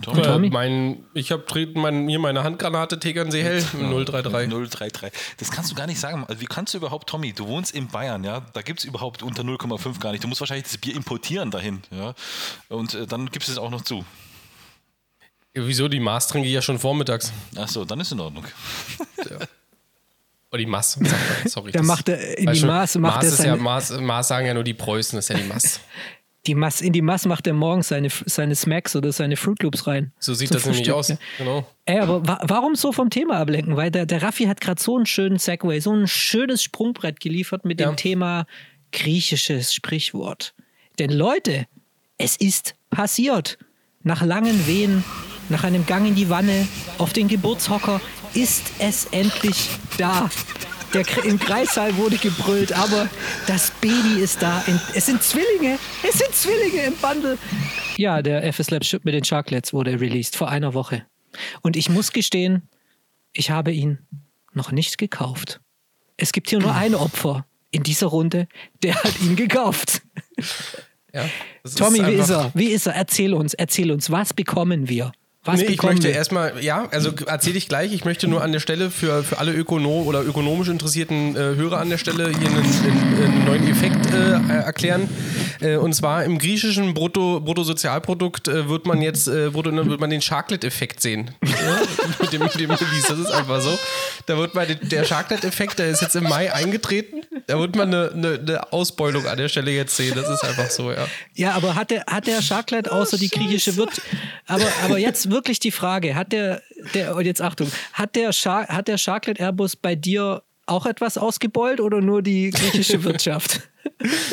Tommy? Äh, Tommy? mein, ich habe mein, hier meine Handgranate Tegernsee hell im 033. 033. Das kannst du gar nicht sagen. Also wie kannst du überhaupt, Tommy, du wohnst in Bayern, ja? Da gibt es überhaupt unter 0,5 gar nicht. Du musst wahrscheinlich das Bier importieren dahin, ja? Und äh, dann gibst du es auch noch zu. Ja, wieso? Die Maß trinke ich ja schon vormittags. Achso, dann ist in Ordnung. *laughs* Oder die Maß. *laughs* Sorry. Der das- macht, äh, in die Maß macht Maß ist ja, Maß, Maß sagen ja nur die Preußen, das ist ja die Maß. *laughs* Die Mass, in die Mass macht er morgens seine, seine Smacks oder seine Fruit Loops rein. So sieht das nämlich Frühstück, aus. ja. Genau. Ey, aber wa warum so vom Thema ablenken? Weil der, der Raffi hat gerade so einen schönen Segway, so ein schönes Sprungbrett geliefert mit Ja. dem Thema griechisches Sprichwort. Denn Leute, es ist passiert. Nach langen Wehen, nach einem Gang in die Wanne, auf den Geburtshocker, ist es endlich da. Der, Im Kreissaal wurde gebrüllt, aber das Baby ist da. In, es sind Zwillinge. Es sind Zwillinge im Bundle. Ja, der FS Lab Chip mit den Sharklets wurde released vor einer Woche. Und ich muss gestehen, ich habe ihn noch nicht gekauft. Es gibt hier nur ein Opfer in dieser Runde, der hat ihn gekauft. Ja, Tommy, wie einfach- ist er? Wie ist er? Erzähl uns, erzähl uns, was bekommen wir? Was Nee, ich möchte wir? erstmal, ja, also erzähle ich gleich. Ich möchte nur an der Stelle für, für alle ökonom oder ökonomisch interessierten äh, Hörer an der Stelle hier einen, einen, einen neuen Effekt äh, erklären. Äh, und zwar im griechischen Brutto, Bruttosozialprodukt äh, wird man jetzt äh, wird, wird man den Sharklet-Effekt sehen. *laughs* Ja? mit, dem, mit dem Release. Das ist einfach so. Da wird man den, der Sharklet-Effekt, der ist jetzt im Mai eingetreten. Da wird man eine, eine, eine Ausbeulung an der Stelle jetzt sehen. Das ist einfach so, ja. Ja, aber hat der, hat der Sharklet außer die griechische Wirt. Aber, aber jetzt wirklich die Frage: Hat der, der und jetzt Achtung, hat der, Shark, hat der Sharklet Airbus bei dir auch etwas ausgebeult oder nur die griechische *laughs* Wirtschaft?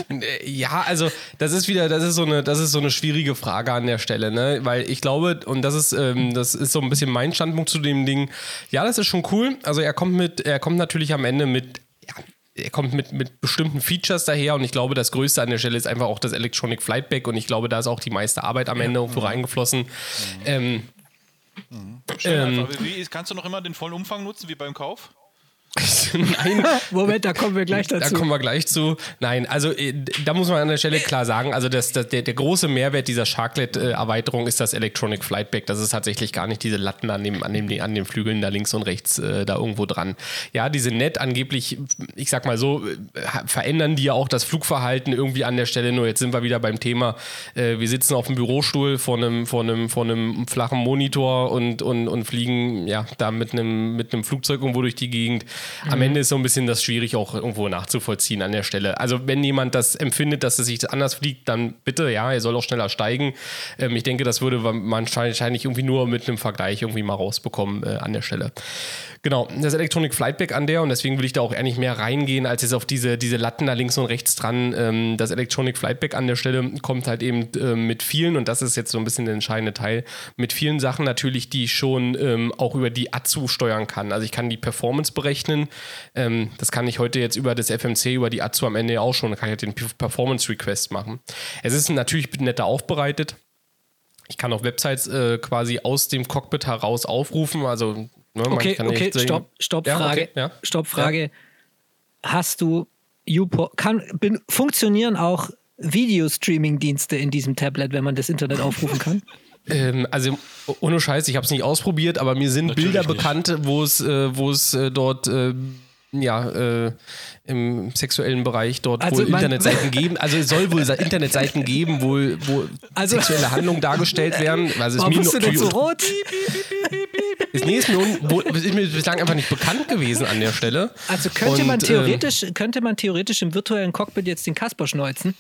Äh, Ja, also das ist wieder, das ist so eine, das ist so eine schwierige Frage an der Stelle, ne? Weil ich glaube, und das ist, ähm, das ist so ein bisschen mein Standpunkt zu dem Ding. Ja, das ist schon cool. Also er kommt mit, er kommt natürlich am Ende mit. Ja, er kommt mit, mit bestimmten Features daher und ich glaube, das Größte an der Stelle ist einfach auch das Electronic Flightback und ich glaube, da ist auch die meiste Arbeit am Ende irgendwo reingeflossen. Ähm, Ähm, wie, kannst du noch immer den vollen Umfang nutzen wie beim Kauf? *laughs* Nein. Moment, da kommen wir gleich dazu. Da kommen wir gleich zu. Nein, also äh, da muss man an der Stelle klar sagen, also das, das, der, der große Mehrwert dieser Sharklet-Erweiterung ist das Electronic Flightback. Das ist tatsächlich gar nicht diese Latten an, dem, an, dem, an den Flügeln da links und rechts äh, da irgendwo dran. Ja, die sind nett, angeblich, ich sag mal so, äh, verändern die ja auch das Flugverhalten irgendwie an der Stelle. Nur jetzt sind wir wieder beim Thema, äh, wir sitzen auf dem Bürostuhl vor einem, vor einem, vor einem flachen Monitor und, und, und fliegen ja da mit einem, mit einem Flugzeug irgendwo durch die Gegend. Mhm. Am Ende ist so ein bisschen das schwierig auch irgendwo nachzuvollziehen an der Stelle. Also wenn jemand das empfindet, dass es sich anders fliegt, dann bitte, ja, er soll auch schneller steigen. Ähm, ich denke, das würde man wahrscheinlich irgendwie nur mit einem Vergleich irgendwie mal rausbekommen äh, an der Stelle. Genau, das Electronic Flightback an der und deswegen will ich da auch eher nicht mehr reingehen, als jetzt auf diese, diese Latten da links und rechts dran. Ähm, das Electronic Flightback an der Stelle kommt halt eben äh, mit vielen, und das ist jetzt so ein bisschen der entscheidende Teil, mit vielen Sachen natürlich, die ich schon ähm, auch über die AZU steuern kann. Also ich kann die Performance berechnen. Ähm, das kann ich heute jetzt über das FMC, über die AZU am Ende auch schon. Da kann ich halt den Performance Request machen. Es ist natürlich netter aufbereitet. Ich kann auch Websites äh, quasi aus dem Cockpit heraus aufrufen. Also Ne, okay, okay, stopp, stopp, ja, Frage. Okay, ja. Stopp, Frage. Ja. Hast du YouPorn, kann, bin, funktionieren auch Videostreaming-Dienste in diesem Tablet, wenn man das Internet aufrufen kann? *laughs* Ähm, also ohne Scheiß, ich habe es nicht ausprobiert, aber mir sind Natürlich Bilder nicht. bekannt, wo es, äh, wo es äh, dort äh, ja, äh, im sexuellen Bereich dort also wohl Internetseiten geben. Also es soll wohl *laughs* Internetseiten geben, wo, wo also, sexuelle Handlungen dargestellt werden. Also Warum bist du denn so rot? *laughs* *laughs* Ist, nee, ist, mir, ist mir bislang einfach nicht bekannt gewesen an der Stelle. Also könnte, Und, man, theoretisch, äh, könnte man theoretisch im virtuellen Cockpit jetzt den Kasper schneuzen?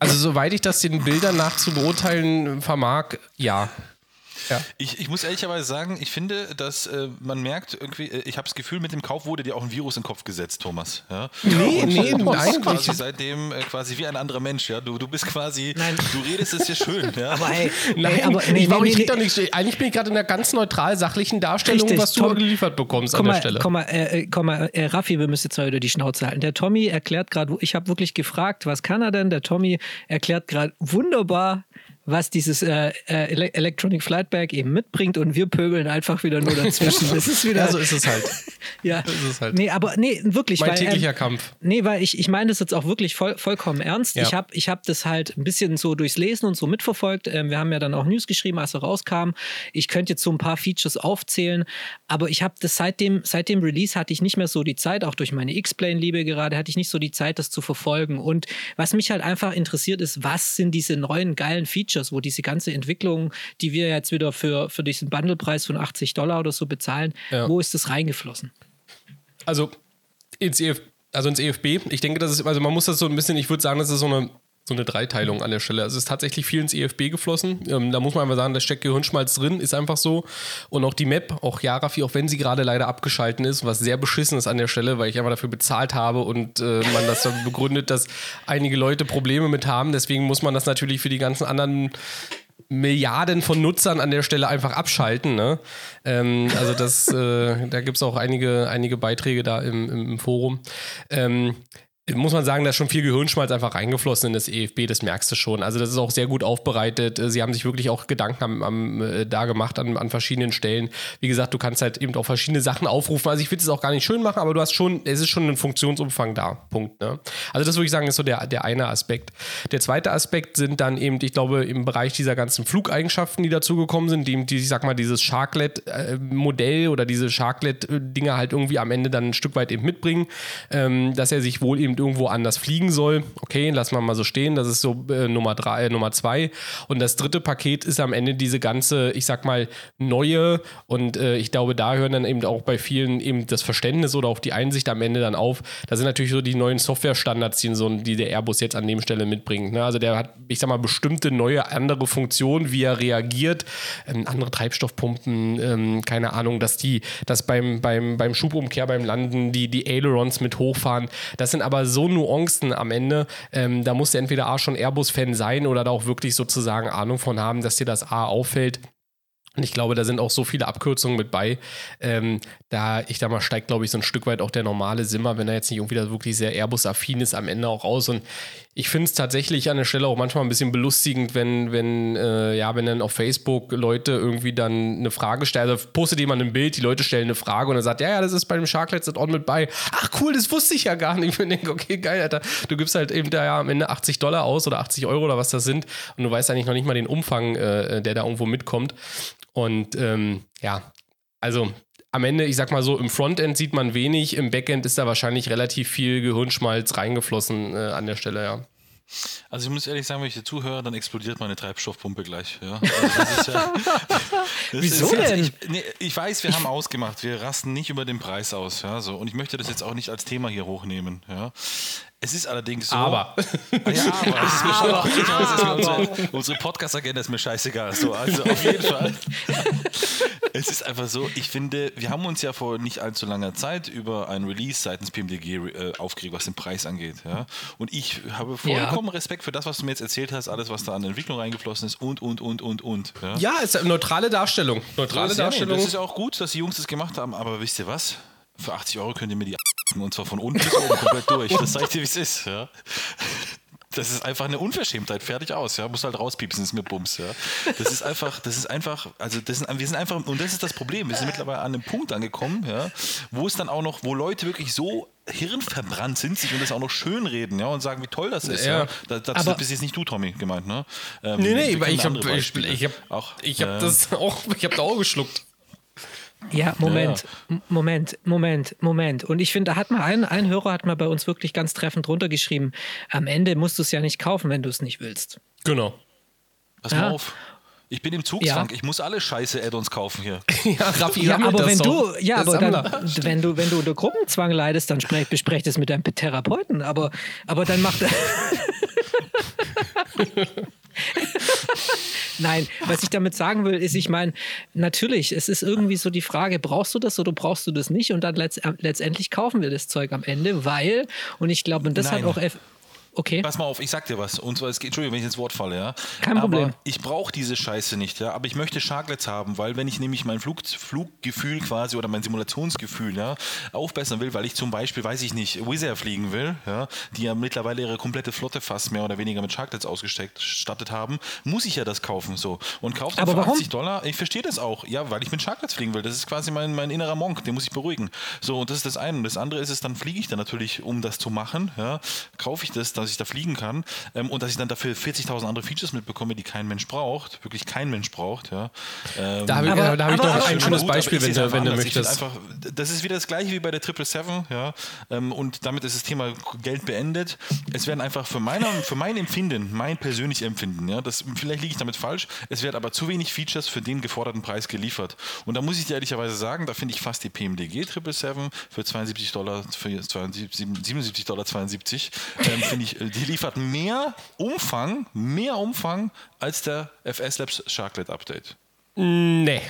Also soweit ich das den Bildern nach zu beurteilen vermag, ja. Ja. Ich, ich muss ehrlicherweise sagen, ich finde, dass äh, man merkt irgendwie, äh, ich habe das Gefühl, mit dem Kauf wurde dir auch ein Virus in den Kopf gesetzt, Thomas. Ja? Nee, nee, du bist quasi seitdem äh, quasi wie ein anderer Mensch. Ja? Du, du bist quasi, nein. du redest es ja schön. Ja? Aber hey, *laughs* nein, ey, aber, nee, ich, nee, nee, ich doch nicht, eigentlich bin ich gerade in einer ganz neutral sachlichen Darstellung, Richtig, was du Tom, geliefert bekommst an der mal, Stelle. Komm mal, äh, äh, komm mal äh, Raffi, wir müssen jetzt mal wieder die Schnauze halten. Der Tommy erklärt gerade, ich habe wirklich gefragt, was kann er denn? Der Tommy erklärt gerade wunderbar, was dieses äh, äh, Electronic Flightback eben mitbringt und wir pöbeln einfach wieder nur dazwischen. *laughs* Das ist wieder. Ja, so ist es halt. *laughs* ja. So ist es halt. Nee, aber nee, wirklich. Mein weil, täglicher ähm, Kampf. Nee, weil ich, ich meine das jetzt auch wirklich voll, vollkommen ernst. Ja. Ich habe ich hab das halt ein bisschen so durchs Lesen und so mitverfolgt. Ähm, wir haben ja dann auch News geschrieben, als er rauskam. Ich könnte jetzt so ein paar Features aufzählen, aber ich habe das seit dem, seit dem Release hatte ich nicht mehr so die Zeit, auch durch meine X-Plane-Liebe gerade, hatte ich nicht so die Zeit, das zu verfolgen. Und was mich halt einfach interessiert ist, was sind diese neuen geilen Features? Features, wo diese ganze Entwicklung, die wir jetzt wieder für, für diesen Bundlepreis von 80 Dollar oder so bezahlen, ja. wo ist das reingeflossen? Also ins, EF, also ins EFB, ich denke, das ist, also man muss das so ein bisschen, ich würde sagen, das ist so eine so eine Dreiteilung an der Stelle. Also es ist tatsächlich viel ins EFB geflossen. Ähm, da muss man einfach sagen, da steckt Gehirnschmalz drin, ist einfach so. Und auch die Map, auch Jarafi, auch wenn sie gerade leider abgeschalten ist, was sehr beschissen ist an der Stelle, weil ich einfach dafür bezahlt habe und äh, man das dann begründet, dass einige Leute Probleme mit haben. Deswegen muss man das natürlich für die ganzen anderen Milliarden von Nutzern an der Stelle einfach abschalten. Ne? Ähm, also das, äh, da gibt es auch einige, einige Beiträge da im, im Forum. Ähm, muss man sagen, da ist schon viel Gehirnschmalz einfach reingeflossen in das EFB, das merkst du schon. Also das ist auch sehr gut aufbereitet. Sie haben sich wirklich auch Gedanken am, am, äh, da gemacht an, an verschiedenen Stellen. Wie gesagt, du kannst halt eben auch verschiedene Sachen aufrufen. Also ich will es auch gar nicht schön machen, aber du hast schon, es ist schon ein Funktionsumfang da. Punkt. Ne? Also das würde ich sagen, ist so der, der eine Aspekt. Der zweite Aspekt sind dann eben, ich glaube, im Bereich dieser ganzen Flugeigenschaften, die dazugekommen sind, die, die ich sag mal, dieses Sharklet-Modell oder diese Sharklet-Dinge halt irgendwie am Ende dann ein Stück weit eben mitbringen, ähm, dass er sich wohl eben irgendwo anders fliegen soll. Okay, lassen wir mal so stehen. Das ist so äh, Nummer drei, äh, Nummer zwei. Und das dritte Paket ist am Ende diese ganze, ich sag mal, neue. Und äh, ich glaube, da hören dann eben auch bei vielen eben das Verständnis oder auch die Einsicht am Ende dann auf. Da sind natürlich so die neuen Softwarestandards, die, so, die der Airbus jetzt an dem Stelle mitbringt. Ne? Also der hat, ich sag mal, bestimmte neue andere Funktionen, wie er reagiert. Ähm, andere Treibstoffpumpen, ähm, keine Ahnung, dass die, dass beim, beim, beim Schubumkehr, beim Landen die, die Ailerons mit hochfahren. Das sind aber so Nuancen am Ende, ähm, da musst du entweder A schon Airbus-Fan sein oder da auch wirklich sozusagen Ahnung von haben, dass dir das A auffällt Und ich glaube, da sind auch so viele Abkürzungen mit bei. Ähm, da, ich da mal, steigt, glaube ich, so ein Stück weit auch der normale Simmer, wenn er jetzt nicht irgendwie da wirklich sehr Airbus-affin ist, am Ende auch aus. Und ich finde es tatsächlich an der Stelle auch manchmal ein bisschen belustigend, wenn, wenn, äh, ja, wenn dann auf Facebook Leute irgendwie dann eine Frage stellen. Also postet jemand ein Bild, die Leute stellen eine Frage und er sagt, ja, ja, das ist bei dem Sharklets On mit bei. Ach cool, das wusste ich ja gar nicht. *laughs* Ich denke, okay, geil, Alter. Du gibst halt eben da ja am Ende 80 Dollar aus oder 80 Euro oder was das sind und du weißt eigentlich noch nicht mal den Umfang, äh, der da irgendwo mitkommt. Und ähm, ja, also am Ende, ich sag mal so, im Frontend sieht man wenig, im Backend ist da wahrscheinlich relativ viel Gehirnschmalz reingeflossen äh, an der Stelle, ja. Also ich muss ehrlich sagen, wenn ich dir zuhöre, dann explodiert meine Treibstoffpumpe gleich. Ja? Also ja, *laughs* Wieso denn? Ich, nee, ich, weiß, wir haben ausgemacht, wir rasten nicht über den Preis aus. Ja, so. Und ich möchte das jetzt auch nicht als Thema hier hochnehmen. Ja. Es ist allerdings so. Aber. *laughs* Ja, aber. Das ist mir weiß, dass unsere, unsere Podcast-Agenda ist mir scheißegal. So, also auf jeden Fall. *laughs* es ist einfach so, ich finde, wir haben uns ja vor nicht allzu langer Zeit über ein Release seitens PMDG äh, aufgeregt, was den Preis angeht. Ja? Und ich habe vollkommen ja. Respekt für das, was du mir jetzt erzählt hast, alles, was da an Entwicklung reingeflossen ist und, und, und, und, und. Ja, ja ist eine neutrale Darstellung. Neutrale das Darstellung. Das ist ja auch gut, dass die Jungs das gemacht haben, aber wisst ihr was? Für 80 Euro könnt ihr mir die und zwar von unten bis oben komplett durch. Das zeigt dir, wie es ist. Ja. Das ist einfach eine Unverschämtheit, fertig aus, ja. Muss halt rauspiepsen, ist mir Bums, ja. Das ist einfach, das ist einfach, also das sind, wir sind einfach, und das ist das Problem, wir sind mittlerweile an einem Punkt angekommen, ja, wo es dann auch noch, wo Leute wirklich so hirnverbrannt sind, sich und das auch noch schön reden, ja, und sagen, wie toll das ist, ja. ja. Das, das bist jetzt nicht du, Tommy, gemeint, ne? Ähm, nee, nee, ich habe ich, ich hab, auch, ich hab äh, das auch, ich habe da auch geschluckt. Ja, Moment, ja. Moment, Moment, Moment. Und ich finde, da hat mal ein, ein Hörer hat mal bei uns wirklich ganz treffend runtergeschrieben, am Ende musst du es ja nicht kaufen, wenn du es nicht willst. Genau. Pass mal auf. Ich bin im Zugzwang, ja. ich muss alle scheiße Add-ons kaufen hier. *laughs* ja, Raffi, ja, aber wenn du, ja, aber dann, wenn du, wenn du unter Gruppenzwang leidest, dann sprech, besprech das mit deinem Therapeuten. Aber, aber dann macht er. *laughs* *laughs* *laughs* Nein, was ich damit sagen will, ist, ich meine, natürlich, es ist irgendwie so die Frage, brauchst du das oder brauchst du das nicht? Und dann letzt, letztendlich kaufen wir das Zeug am Ende, weil, und ich glaube, und das Nein. hat auch Okay. Pass mal auf, ich sag dir was. Und zwar, es geht, Entschuldigung, wenn ich ins Wort falle, ja. Kein aber Problem. Ich brauche diese Scheiße nicht, ja. Aber ich möchte Sharklets haben, weil wenn ich nämlich mein Flug, Fluggefühl quasi oder mein Simulationsgefühl, ja, aufbessern will, weil ich zum Beispiel, weiß ich nicht, Wizz Air fliegen will, ja, die ja mittlerweile ihre komplette Flotte fast mehr oder weniger mit Sharklets ausgestattet haben, muss ich ja das kaufen, so. Und kauft dann aber für warum? 80 Dollar. Ich verstehe das auch, ja, weil ich mit Sharklets fliegen will. Das ist quasi mein, mein innerer Monk, den muss ich beruhigen. So, und das ist das eine. Und das andere ist es, dann fliege ich dann natürlich, um das zu machen, ja, kaufe ich das, dass ich da fliegen kann ähm, und dass ich dann dafür 40.000 andere Features mitbekomme, die kein Mensch braucht, wirklich kein Mensch braucht. Ja. Ähm, da habe ich, aber, da hab ich noch ein schönes Beispiel, wenn, du, wenn du möchtest. Einfach, das ist wieder das gleiche wie bei der 777 ja, ähm, und damit ist das Thema Geld beendet. Es werden einfach für, meiner, für mein Empfinden, mein persönliches Empfinden, ja, das, vielleicht liege ich damit falsch, es werden aber zu wenig Features für den geforderten Preis geliefert. Und da muss ich dir ehrlicherweise sagen, da finde ich fast die PMDG 777 für 72 Dollar, für 77 Dollar 72, ähm, finde ich, äh, die liefert mehr Umfang, mehr Umfang als der FS Labs Sharklet Update. Nee.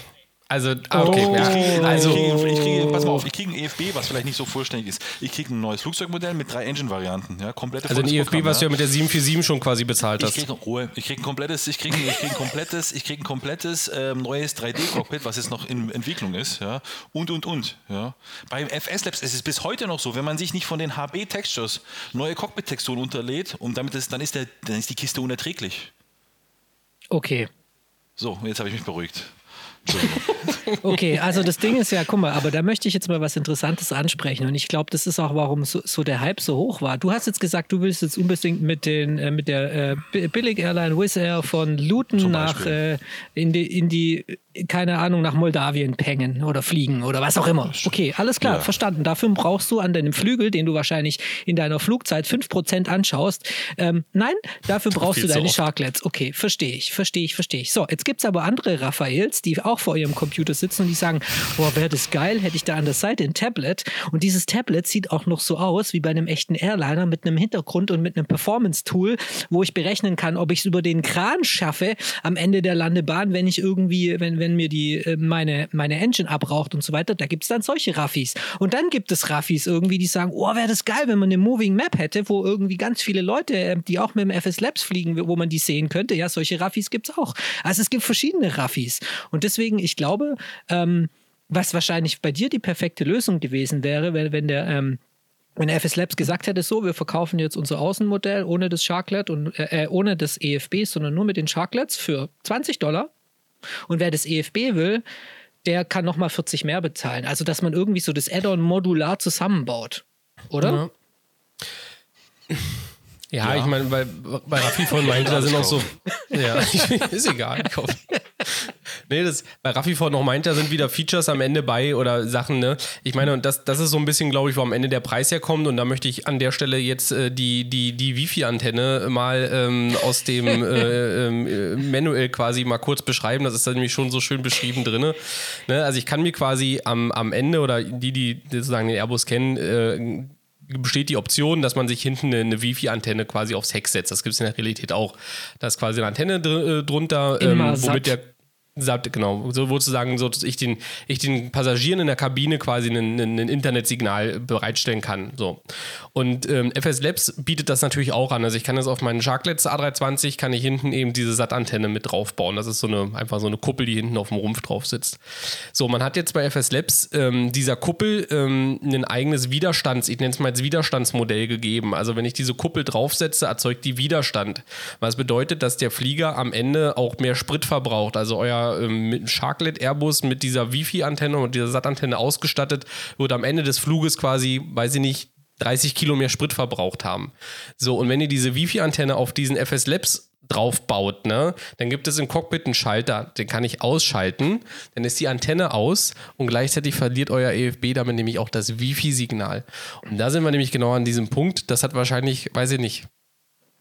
Also, ah, okay. Oh. Ja. Ich kriege, also, ich kriege, ich kriege, pass mal auf, ich kriege ein EFB, was vielleicht nicht so vollständig ist. Ich kriege ein neues Flugzeugmodell mit drei Engine-Varianten. Ja, komplette also ein EFB, was du ja mit der 747 schon quasi bezahlt hast. Ich kriege Ruhe. Ich kriege ein komplettes, ich kriege, ich kriege ein komplettes, ich kriege ein komplettes ähm, neues 3D-Cockpit, was jetzt noch in Entwicklung ist. Ja, und und und. Ja. Beim FS Labs ist es bis heute noch so, wenn man sich nicht von den HB Textures neue Cockpit-Texturen unterlädt, und damit ist, dann ist der, dann ist die Kiste unerträglich. Okay. So, jetzt habe ich mich beruhigt. Okay, also das Ding ist ja, guck mal, aber da möchte ich jetzt mal was Interessantes ansprechen und ich glaube, das ist auch, warum so, so, der Hype so hoch war. Du hast jetzt gesagt, du willst jetzt unbedingt mit, den, äh, mit der äh, Billig Airline Wizz Air von Luton nach äh, in, die, in die keine Ahnung, nach Moldawien pengen oder fliegen oder was auch immer. Okay, alles klar, ja. verstanden. Dafür brauchst du an deinem Flügel, den du wahrscheinlich in deiner Flugzeit 5% anschaust. Ähm, nein, dafür brauchst du deine so Sharklets. Okay, verstehe ich, verstehe ich, verstehe ich. So, jetzt gibt es aber andere Raphaels, die auch vor ihrem Computer sitzen und die sagen, boah, wäre das geil, hätte ich da an der Seite ein Tablet. Und dieses Tablet sieht auch noch so aus wie bei einem echten Airliner mit einem Hintergrund und mit einem Performance-Tool, wo ich berechnen kann, ob ich es über den Kran schaffe am Ende der Landebahn, wenn ich irgendwie, wenn, wenn mir die äh, meine, meine Engine abraucht und so weiter, da gibt es dann solche Raffis. Und dann gibt es Raffis irgendwie, die sagen, oh, wäre das geil, wenn man eine Moving Map hätte, wo irgendwie ganz viele Leute, äh, die auch mit dem FS Labs fliegen, wo man die sehen könnte. Ja, solche Raffis gibt es auch. Also es gibt verschiedene Raffis. Und deswegen, ich glaube, ähm, was wahrscheinlich bei dir die perfekte Lösung gewesen wäre, wenn, wenn der ähm, wenn FS Labs gesagt hätte, so, wir verkaufen jetzt unser Außenmodell ohne das Sharklet und äh, äh ohne das EFB, sondern nur mit den Sharklets für 20 Dollar. Und wer das EFB will, der kann nochmal 40 mehr bezahlen. Also, dass man irgendwie so das Add-on modular zusammenbaut. Oder? Ja. Ja, ja, ich meine, weil, weil Raffi vorhin meinte, da sind auch so. Ja, *laughs* ist egal. *laughs* Nee, das, weil Raffi vorhin noch meinte, da sind wieder Features am Ende bei oder Sachen, ne? Ich meine, und das, das ist so ein bisschen, glaube ich, wo am Ende der Preis herkommt. Und da möchte ich an der Stelle jetzt äh, die, die, die Wifi-Antenne mal ähm, aus dem äh, *laughs* äh, Manual quasi mal kurz beschreiben. Das ist da nämlich schon so schön beschrieben drin. Ne? Also ich kann mir quasi am, am Ende oder die, die sozusagen den Airbus kennen, äh, besteht die Option, dass man sich hinten eine, eine Wi-Fi-Antenne quasi aufs Heck setzt. Das gibt es in der Realität auch. Da ist quasi eine Antenne dr äh, drunter, ähm, womit der Genau, so sozusagen, so ich den, ich den Passagieren in der Kabine quasi ein Internetsignal bereitstellen kann. So. Und ähm, FS Labs bietet das natürlich auch an. Also ich kann das auf meinen Sharklets A320, kann ich hinten eben diese SAT-Antenne mit draufbauen. Das ist so eine, einfach so eine Kuppel, die hinten auf dem Rumpf drauf sitzt. So, man hat jetzt bei FS Labs ähm, dieser Kuppel ähm, ein eigenes Widerstands, ich nenne es mal als Widerstandsmodell gegeben. Also wenn ich diese Kuppel draufsetze, erzeugt die Widerstand. Was bedeutet, dass der Flieger am Ende auch mehr Sprit verbraucht. Also euer ähm, mit Sharklet Airbus mit dieser Wifi-Antenne und dieser SAT-Antenne ausgestattet, wird am Ende des Fluges quasi, weiß ich nicht, 30 Kilo mehr Sprit verbraucht haben. So, und wenn ihr diese Wifi-Antenne auf diesen FS Labs draufbaut, ne, dann gibt es im Cockpit einen Schalter, den kann ich ausschalten, dann ist die Antenne aus und gleichzeitig verliert euer EFB damit nämlich auch das Wifi-Signal. Und da sind wir nämlich genau an diesem Punkt, das hat wahrscheinlich, weiß ich nicht,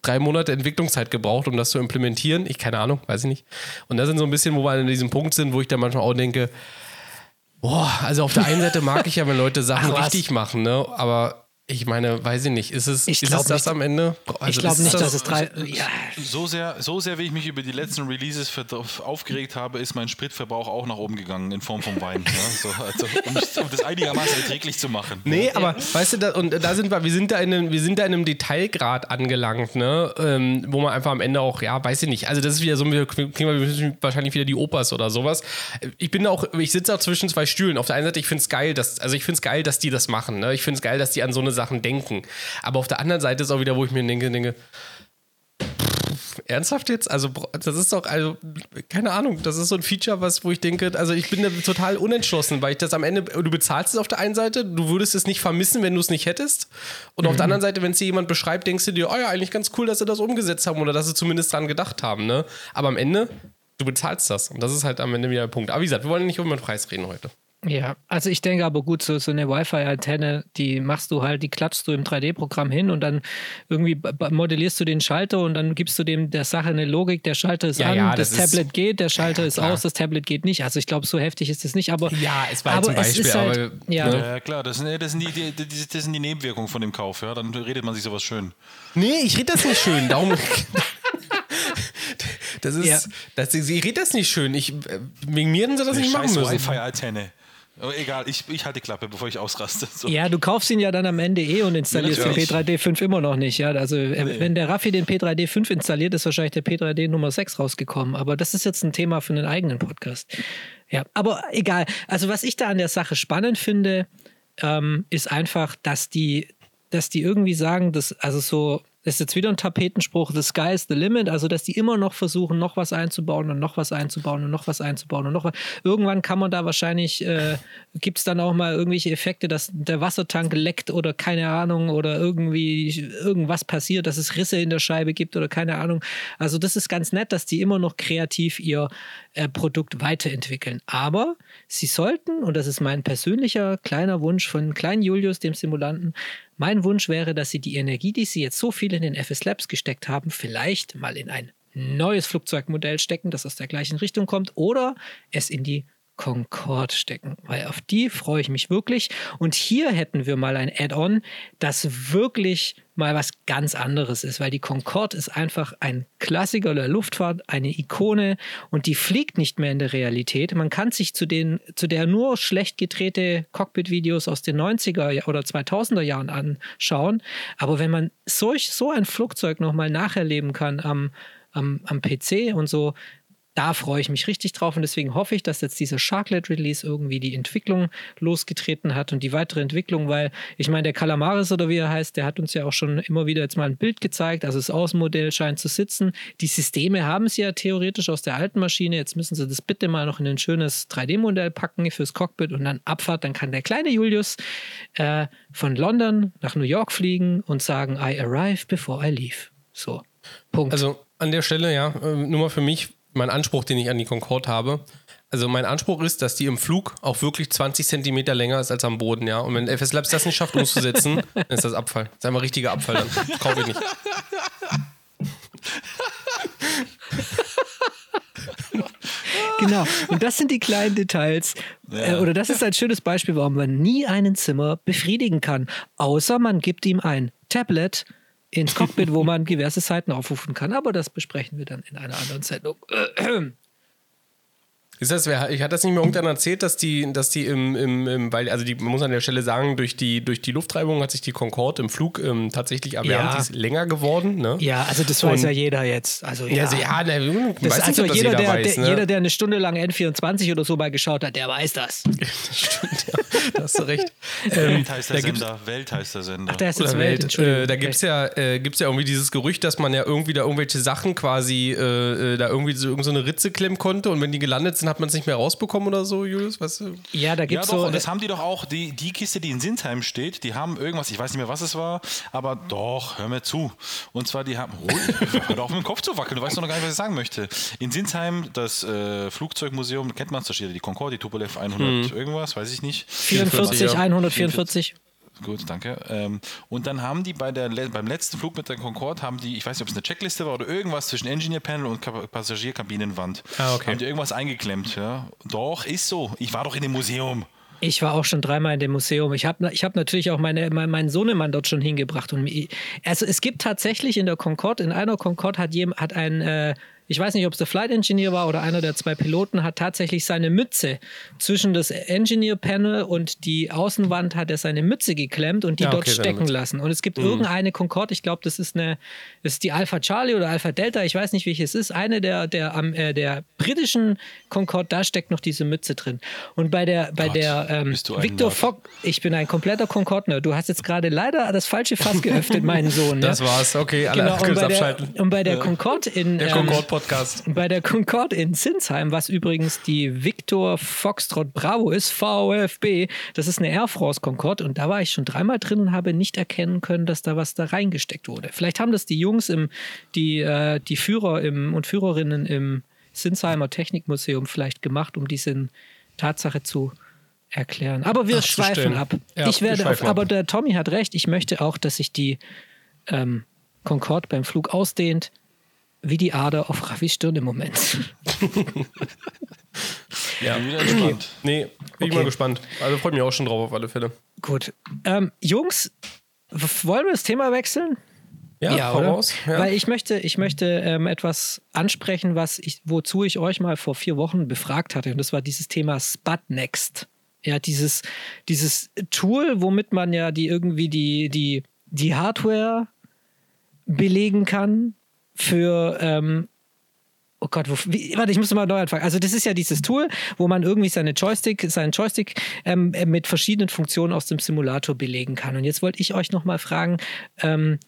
drei Monate Entwicklungszeit gebraucht, um das zu implementieren. Ich keine Ahnung, weiß ich nicht. Und da sind so ein bisschen, wo wir an diesem Punkt sind, wo ich dann manchmal auch denke, boah, also auf der einen Seite mag ich ja, wenn Leute Sachen Ach, richtig machen, ne? Aber ich meine, weiß ich nicht. Ist es, ich ist es das nicht. am Ende? Also ich glaube nicht, das dass es drei. Ja. So, sehr, so sehr, wie ich mich über die letzten Releases aufgeregt habe, ist mein Spritverbrauch auch nach oben gegangen in Form von Wein. ja? so, also, um, um, das einigermaßen erträglich zu machen. Nee, ja. aber weißt du, da, und da sind wir, wir sind da in einem, wir sind da in einem Detailgrad angelangt, ne? Ähm, wo man einfach am Ende auch, ja, weiß ich nicht. Also das ist wieder so, wir kriegen wir wahrscheinlich wieder die Opas oder sowas. Ich bin auch, ich sitze auch zwischen zwei Stühlen. Auf der einen Seite, ich finde es geil, dass, also ich finde es geil, dass die das machen. Ne? Ich finde es geil, dass die an so eine Sachen denken. Aber auf der anderen Seite ist auch wieder, wo ich mir denke, denke ernsthaft jetzt? Also, das ist doch, also, keine Ahnung, das ist so ein Feature, was, wo ich denke, also ich bin da total unentschlossen, weil ich das am Ende, du bezahlst es auf der einen Seite, du würdest es nicht vermissen, wenn du es nicht hättest. Und mhm. auf der mhm. anderen Seite, wenn es dir jemand beschreibt, denkst du dir, oh ja, eigentlich ganz cool, dass sie das umgesetzt haben oder dass sie zumindest dran gedacht haben, ne? Aber am Ende, du bezahlst das. Und das ist halt am Ende wieder der Punkt. Aber wie gesagt, wir wollen nicht über den Preis reden heute. Ja, also ich denke aber gut, so, so eine Wi-Fi-Antenne, die machst du halt, die klatschst du im 3D-Programm hin und dann irgendwie modellierst du den Schalter und dann gibst du dem der Sache eine Logik, der Schalter ist ja, an, ja, das, das Tablet geht, der Schalter ja, ist aus, das Tablet geht nicht. Also ich glaube, so heftig ist es nicht, aber. Ja, es war aber zum Beispiel, halt, aber, ja. ja. klar, das sind, das, sind die, die, das sind die Nebenwirkungen von dem Kauf, ja. Dann redet man sich sowas schön. Nee, ich rede das nicht schön, darum. *laughs* Das ist, ja. das, ich rede das nicht schön. Ich, wegen mir hätten sie das nicht machen müssen. Wi-Fi-Antenne. Oh, egal, ich, ich halte die Klappe, bevor ich ausraste. So. Ja, du kaufst ihn ja dann am Ende eh und installierst ja, den P3D5 immer noch nicht. Ja, also äh, nee. wenn der Raffi den P3D5 installiert, ist wahrscheinlich der P3D Nummer 6 rausgekommen. Aber das ist jetzt ein Thema für einen eigenen Podcast. Ja, aber egal. Also was ich da an der Sache spannend finde, ähm, ist einfach, dass die, dass die irgendwie sagen, dass, also so, ist jetzt wieder ein Tapetenspruch, the sky is the limit, also dass die immer noch versuchen, noch was einzubauen und noch was einzubauen und noch was einzubauen und noch was. Irgendwann kann man da wahrscheinlich, äh, gibt es dann auch mal irgendwelche Effekte, dass der Wassertank leckt oder keine Ahnung oder irgendwie irgendwas passiert, dass es Risse in der Scheibe gibt oder keine Ahnung. Also das ist ganz nett, dass die immer noch kreativ ihr äh, Produkt weiterentwickeln. Aber sie sollten, und das ist mein persönlicher kleiner Wunsch von kleinen Julius, dem Simulanten, mein Wunsch wäre, dass Sie die Energie, die Sie jetzt so viel in den FS Labs gesteckt haben, vielleicht mal in ein neues Flugzeugmodell stecken, das aus der gleichen Richtung kommt, oder es in die Concorde stecken, weil auf die freue ich mich wirklich. Und hier hätten wir mal ein Add-on, das wirklich mal was ganz anderes ist, weil die Concorde ist einfach ein Klassiker der Luftfahrt, eine Ikone und die fliegt nicht mehr in der Realität. Man kann sich zu, den, zu der nur schlecht gedrehte Cockpit-Videos aus den 90er oder 2000er Jahren anschauen, aber wenn man solch, so ein Flugzeug nochmal nacherleben kann am, am, am PC und so, da freue ich mich richtig drauf und deswegen hoffe ich, dass jetzt dieser Sharklet Release irgendwie die Entwicklung losgetreten hat und die weitere Entwicklung, weil ich meine, der Calamaris oder wie er heißt, der hat uns ja auch schon immer wieder jetzt mal ein Bild gezeigt. Also das Außenmodell scheint zu sitzen. Die Systeme haben sie ja theoretisch aus der alten Maschine. Jetzt müssen sie das bitte mal noch in ein schönes 3D-Modell packen fürs Cockpit und dann Abfahrt. Dann kann der kleine Julius äh, von London nach New York fliegen und sagen, I arrive before I leave. So. Punkt. Also an der Stelle, ja, äh, nur mal für mich, mein Anspruch, den ich an die Concorde habe. Also mein Anspruch ist, dass die im Flug auch wirklich 20 Zentimeter länger ist als am Boden, ja. Und wenn FS Labs das nicht schafft umzusetzen, *laughs* dann ist das Abfall. Das ist einfach richtiger Abfall dann. Das kaufe ich nicht. Genau. Und das sind die kleinen Details. Äh, oder das ist ein schönes Beispiel, warum man nie einen Zimmer befriedigen kann. Außer man gibt ihm ein Tablet ins Cockpit, wo man diverse Seiten aufrufen kann. Aber das besprechen wir dann in einer anderen Sendung. *clears throat* Ist das, wer, ich hatte das nicht mehr irgendwann erzählt, dass die, dass die im, im, im, weil, also die, man muss an der Stelle sagen, durch die, durch die Luftreibung hat sich die Concorde im Flug ähm, tatsächlich erwärmt, Ja. die ist länger geworden, ne? Ja, also das weiß Und- ja jeder jetzt. Also, ja. Ja, also, ja, ne, ich Das weiß nicht, also ob das jeder, jeder, der, weiß, der, ne? jeder, der eine Stunde lang N24 oder so mal geschaut hat, der weiß *laughs* das. Stimmt, ja, da hast du recht. *laughs* Welt heißt der da Sender. Welt heißt der Sender. Ach, der ist jetzt Welt, Welt. Entschuldigung. Äh, da gibt es ja, äh, gibt's ja irgendwie dieses Gerücht, dass man ja irgendwie da irgendwelche Sachen quasi äh, äh, da irgendwie so, irgend so eine Ritze klemmen konnte und wenn die gelandet sind, hat man es nicht mehr rausbekommen oder so, Julius? Weißt du? Ja, da Ja, gibt es doch, so. und das haben die doch auch, die, die Kiste, die in Sinsheim steht, die haben irgendwas, ich weiß nicht mehr, was es war, aber doch, hör mir zu. Und zwar, die haben, ruhig, *laughs* hör doch auf mit dem Kopf zu wackeln, du weißt doch noch gar nicht, was ich sagen möchte. In Sinsheim, das äh, Flugzeugmuseum, kennt man es, da steht ja die Concorde, die Tupolev 100 irgendwas, weiß ich nicht. 44, 44, ja. 144. Gut, danke. Ähm, und dann haben die bei der, le- beim letzten Flug mit der Concorde, haben die, ich weiß nicht, ob es eine Checkliste war oder irgendwas zwischen Engineer Panel und Kap- Passagierkabinenwand. Ah, okay. Haben die irgendwas eingeklemmt, ja. Doch, ist so. Ich war doch in dem Museum. Ich war auch schon dreimal in dem Museum. Ich habe ich hab natürlich auch meine, mein, meinen Sohnemann dort schon hingebracht. Und, also es gibt tatsächlich in der Concorde, in einer Concorde hat, jem, hat ein, äh, ich weiß nicht, ob es der Flight Engineer war oder einer der zwei Piloten, hat tatsächlich seine Mütze zwischen das Engineer Panel und die Außenwand hat er seine Mütze geklemmt und die Ja, dort stecken lassen. Und es gibt irgendeine Concorde, ich glaube, das ist eine, das ist die Alpha Charlie oder Alpha Delta, ich weiß nicht, welche es ist. Eine der, der, am, äh, der britischen Concorde, da steckt noch diese Mütze drin. Und bei der, bei Gott, der ähm, Victor. Fock, ich bin ein kompletter Concorde. Du hast jetzt gerade leider das falsche Fass geöffnet, meinen Sohn. *laughs* Das ja? war's, okay, alle Genau, und bei, der, und bei der Concorde in Der ähm, Concorde-Podcast. *laughs* bei der Concorde in Sinsheim, was übrigens die Victor Foxtrot Bravo ist, VFB, das ist eine Air France Concorde und da war ich schon dreimal drin und habe nicht erkennen können, dass da was da reingesteckt wurde. Vielleicht haben das die Jungs im, die, äh, die Führer im, und Führerinnen im Sinsheimer Technikmuseum vielleicht gemacht, um diese Tatsache zu erklären. Aber wir Ach, schweifen ab. Ja, ich werde, aber ab. der Tommy hat recht, ich möchte auch, dass sich die ähm, Concorde beim Flug ausdehnt, wie die Ader auf Raffis Stirn im Moment. *laughs* Ja. Bin wieder entspannt. Nee, bin ich Okay. mal gespannt. Also freut mich auch schon drauf auf alle Fälle. Gut. Ähm, Jungs, wollen wir das Thema wechseln? Ja, hau oder? raus. Ja. Weil ich möchte, ich möchte ähm, etwas ansprechen, was ich, wozu ich euch mal vor vier Wochen befragt hatte. Und das war dieses Thema Sputnext. Ja, dieses, dieses Tool, womit man ja die irgendwie die, die, die Hardware belegen kann für ähm, Oh Gott, wo, wie, warte, ich muss mal neu anfangen. Also das ist ja dieses Tool, wo man irgendwie seine Joystick, seinen Joystick ähm, äh, mit verschiedenen Funktionen aus dem Simulator belegen kann. Und jetzt wollte ich euch noch mal fragen, ähm,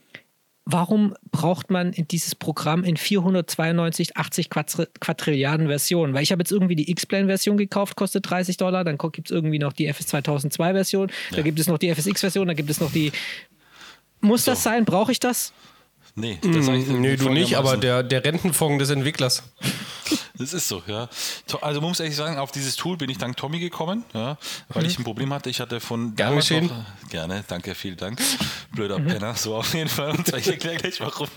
warum braucht man dieses Programm in 492, 80 Quadri Quadrilliarden Versionen? Weil ich habe jetzt irgendwie die X-Plane-Version gekauft, kostet 30 Dollar. Dann gibt es irgendwie noch die FS 2002-Version. Da gibt es noch die FSX-Version. Da gibt es noch die. Muss das sein? Brauche ich das? Nee, das Hm, Nee, du nicht, aber der, der Rentenfonds des Entwicklers. Das ist so, ja. Also man muss ehrlich sagen, auf dieses Tool bin ich dank Tommy gekommen, ja, weil mhm. ich ein Problem hatte. Ich hatte von Gerne geschehen. Noch, gerne, danke, vielen Dank. Blöder mhm. Penner, so auf jeden Fall. Und ich erkläre gleich warum.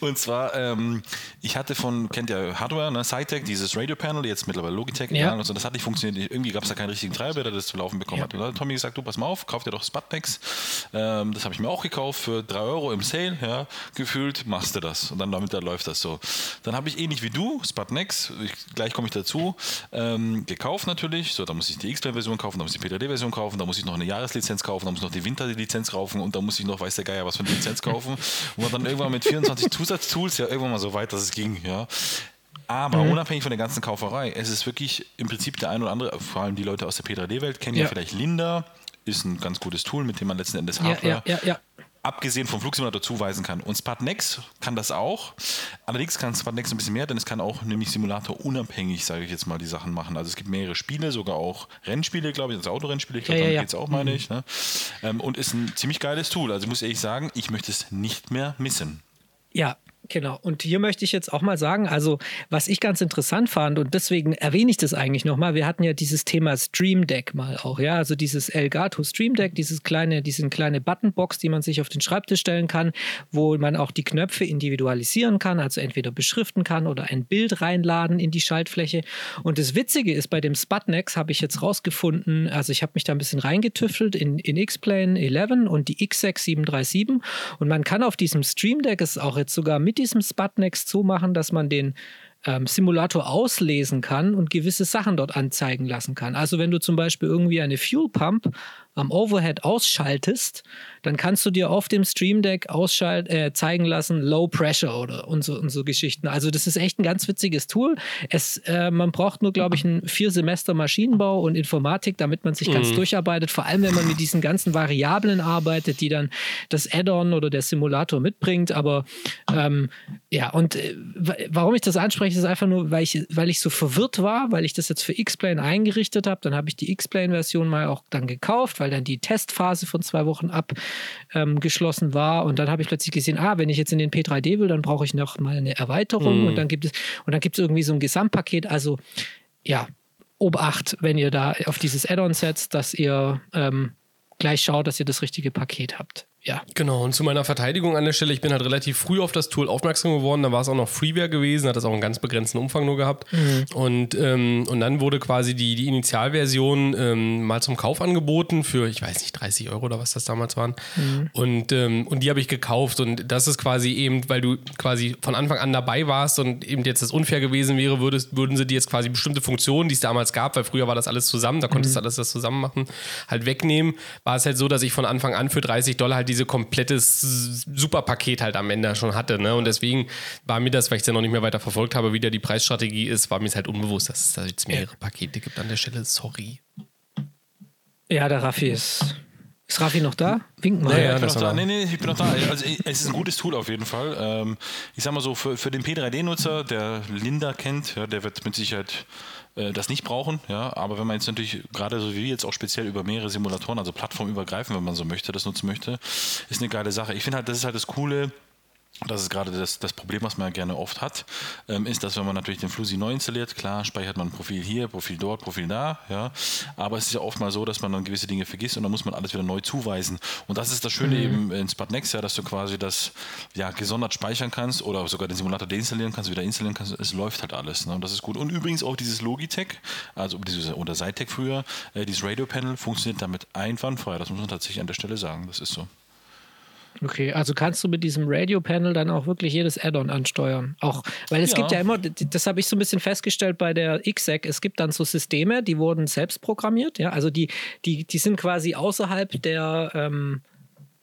Und zwar, ähm, ich hatte von, kennt ihr Hardware, ne, Cytec, dieses Radio-Panel, jetzt mittlerweile Logitech, ja. und so, das hat nicht funktioniert. Irgendwie gab es da keinen richtigen Treiber, der das zu laufen bekommen ja. hat. Und dann hat Tommy gesagt, du pass mal auf, kauf dir doch Sputnex. Ähm, das habe ich mir auch gekauft für 3 Euro im Sale, ja, gefühlt, machst du das. Und dann damit da läuft das so. Dann habe ich ähnlich wie du, Sputnex, ich, gleich komme ich dazu, ähm, gekauft natürlich. So, da muss ich die X-Plane-Version kaufen, da muss ich die P3D-Version kaufen, da muss ich noch eine Jahreslizenz kaufen, da muss ich noch die Winterlizenz kaufen und da muss ich noch, weiß der Geier, was für eine Lizenz kaufen. Und dann irgendwann mit *laughs* 24 Zusatztools ja irgendwann mal so weit, dass es ging, ja. Aber mhm. unabhängig von der ganzen Kauferei, es ist wirklich im Prinzip der ein oder andere, vor allem die Leute aus der P3D-Welt kennen ja. ja. vielleicht Linda, ist ein ganz gutes Tool, mit dem man letzten Endes Hardware ja, ja, abgesehen vom Flugsimulator zuweisen kann. Und Spatnex kann das auch. Allerdings kann Spatnex ein bisschen mehr, denn es kann auch nämlich Simulator unabhängig, sage ich jetzt mal, die Sachen machen. Also es gibt mehrere Spiele, sogar auch Rennspiele, glaube ich, also Autorennspiele, ich glaube, ja, ja, ja. geht es auch, meine mhm. ich. Ne? Ähm, und ist ein ziemlich geiles Tool. Also muss ich ehrlich sagen, ich möchte es nicht mehr missen. Ja, Genau. Und hier möchte ich jetzt auch mal sagen, also was ich ganz interessant fand und deswegen erwähne ich das eigentlich nochmal, wir hatten ja dieses Thema Stream Deck mal auch, ja, also dieses Elgato Stream Deck, dieses kleine, diese kleine Buttonbox, die man sich auf den Schreibtisch stellen kann, wo man auch die Knöpfe individualisieren kann, also entweder beschriften kann oder ein Bild reinladen in die Schaltfläche. Und das Witzige ist, bei dem Sputnex habe ich jetzt rausgefunden, also ich habe mich da ein bisschen reingetüffelt in, in X-Plane 11 und die X6 737 und man kann auf diesem Stream Deck es auch jetzt sogar mit diesem Sputnex zumachen, dass man den ähm, Simulator auslesen kann und gewisse Sachen dort anzeigen lassen kann. Also wenn du zum Beispiel irgendwie eine Fuel Pump am Overhead ausschaltest, dann kannst du dir auf dem Stream Deck ausschalt, äh, zeigen lassen, Low Pressure oder und so, und so Geschichten. Also das ist echt ein ganz witziges Tool. Es, äh, man braucht nur, glaube ich, ein vier Semester Maschinenbau und Informatik, damit man sich mhm. ganz durcharbeitet. Vor allem, wenn man mit diesen ganzen Variablen arbeitet, die dann das Add-on oder der Simulator mitbringt. Aber ähm, ja, und äh, warum ich das anspreche, ist einfach nur, weil ich, weil ich so verwirrt war, weil ich das jetzt für X-Plane eingerichtet habe. Dann habe ich die X-Plane-Version mal auch dann gekauft, weil weil dann die Testphase von zwei Wochen abgeschlossen ähm, war. Und dann habe ich plötzlich gesehen, ah, wenn ich jetzt in den P3D will, dann brauche ich noch mal eine Erweiterung. Mhm. Und dann gibt es, und dann gibt es irgendwie so ein Gesamtpaket. Also ja, Obacht, wenn ihr da auf dieses Add-on setzt, dass ihr ähm, gleich schaut, dass ihr das richtige Paket habt ja. Genau, und zu meiner Verteidigung an der Stelle, ich bin halt relativ früh auf das Tool aufmerksam geworden, da war es auch noch Freeware gewesen, hat das auch einen ganz begrenzten Umfang nur gehabt. Mhm. Und, ähm, und dann wurde quasi die, die Initialversion ähm, mal zum Kauf angeboten für, ich weiß nicht, 30 Euro oder was das damals waren. Mhm. Und, ähm, und die habe ich gekauft und das ist quasi eben, weil du quasi von Anfang an dabei warst und eben jetzt das unfair gewesen wäre, würdest, würden sie dir jetzt quasi bestimmte Funktionen, die es damals gab, weil früher war das alles zusammen, da konntest du mhm. alles das zusammen machen, halt wegnehmen. War es halt so, dass ich von Anfang an für 30 Dollar halt die diese komplettes Superpaket halt am Ende schon hatte. Ne? Und deswegen war mir das, weil ich es ja noch nicht mehr weiter verfolgt habe, wie da die Preisstrategie ist, war mir es halt unbewusst, dass es da jetzt mehrere Pakete gibt an der Stelle. Sorry. Ja, der Raffi ist. Ist Raffi noch da? Wink mal. Ja, ja, ich bin noch da. Nee, nee, ich bin noch da. Also, es ist ein gutes Tool auf jeden Fall. Ähm, ich sag mal so, für, für den P3D-Nutzer, der Linda kennt, ja, der wird mit Sicherheit äh, das nicht brauchen. Ja? Aber wenn man jetzt natürlich gerade so wie jetzt auch speziell über mehrere Simulatoren, also plattformübergreifend, wenn man so möchte, das nutzen möchte, ist eine geile Sache. Ich finde halt, das ist halt das Coole das ist gerade das, das Problem, was man ja gerne oft hat, ähm, ist, dass wenn man natürlich den Flusi neu installiert, klar, speichert man ein Profil hier, Profil dort, Profil da, ja, aber es ist ja oft mal so, dass man dann gewisse Dinge vergisst und dann muss man alles wieder neu zuweisen. Und das ist das Schöne mhm. eben in Spatnex, ja, dass du quasi das ja, gesondert speichern kannst oder sogar den Simulator deinstallieren kannst, wieder installieren kannst, es läuft halt alles. Ne? Und das ist gut. Und übrigens auch dieses Logitech, also dieses, oder Cytec früher, äh, dieses Radio-Panel funktioniert damit einwandfrei. Das muss man tatsächlich an der Stelle sagen. Das ist so. Okay, also kannst du mit diesem Radio-Panel dann auch wirklich jedes Add-on ansteuern. Auch, weil es ja. gibt ja immer, das habe ich so ein bisschen festgestellt bei der XSEC, es gibt dann so Systeme, die wurden selbst programmiert, ja, also die, die, die sind quasi außerhalb der, ähm,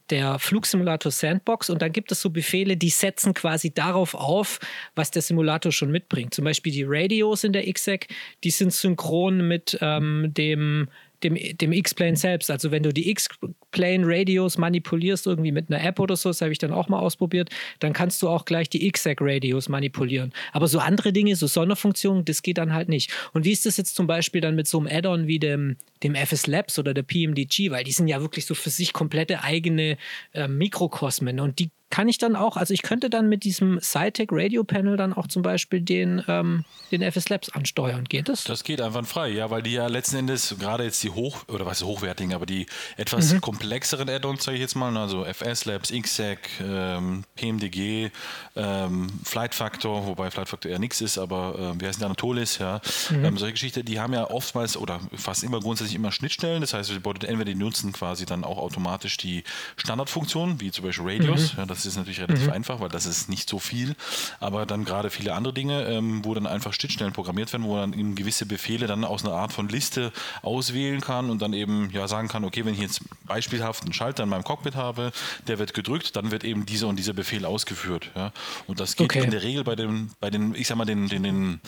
der Flugsimulator Sandbox und dann gibt es so Befehle, die setzen quasi darauf auf, was der Simulator schon mitbringt. Zum Beispiel die Radios in der XSEC, die sind synchron mit ähm, dem dem, dem X-Plane selbst. Also wenn du die X-Plane-Radios manipulierst irgendwie mit einer App oder so, das habe ich dann auch mal ausprobiert, dann kannst du auch gleich die X-Sec-Radios manipulieren. Aber so andere Dinge, so Sonderfunktionen, das geht dann halt nicht. Und wie ist das jetzt zum Beispiel dann mit so einem Add-on wie dem, dem FS Labs oder der PMDG, weil die sind ja wirklich so für sich komplette eigene äh, Mikrokosmen und die kann ich dann auch, also ich könnte dann mit diesem Cytec Radio Panel dann auch zum Beispiel den, ähm, den FS Labs ansteuern. Geht das? Das geht einwandfrei, ja, weil die ja letzten Endes gerade jetzt die hoch, oder was hochwertigen, aber die etwas mhm. komplexeren Add-ons, sage ich jetzt mal, also FS Labs, XSEC, ähm, PMDG, ähm, Flight Factor, wobei Flight Factor eher nichts ist, aber äh, wie heißt der Anatolis, ja, mhm. ähm, solche Geschichten, die haben ja oftmals oder fast immer grundsätzlich immer Schnittstellen, das heißt, entweder die nutzen quasi dann auch automatisch die Standardfunktionen, wie zum Beispiel Radios, mhm. ja, das ist natürlich relativ mhm. einfach, weil das ist nicht so viel, aber dann gerade viele andere Dinge, ähm, wo dann einfach Schnittstellen programmiert werden, wo man eben gewisse Befehle dann aus einer Art von Liste auswählen kann und dann eben ja sagen kann, okay, wenn ich jetzt beispielhaft einen Schalter in meinem Cockpit habe, der wird gedrückt, dann wird eben dieser und dieser Befehl ausgeführt. Ja. Und das geht okay. in der Regel bei den, bei den, ich sag mal, den, den, den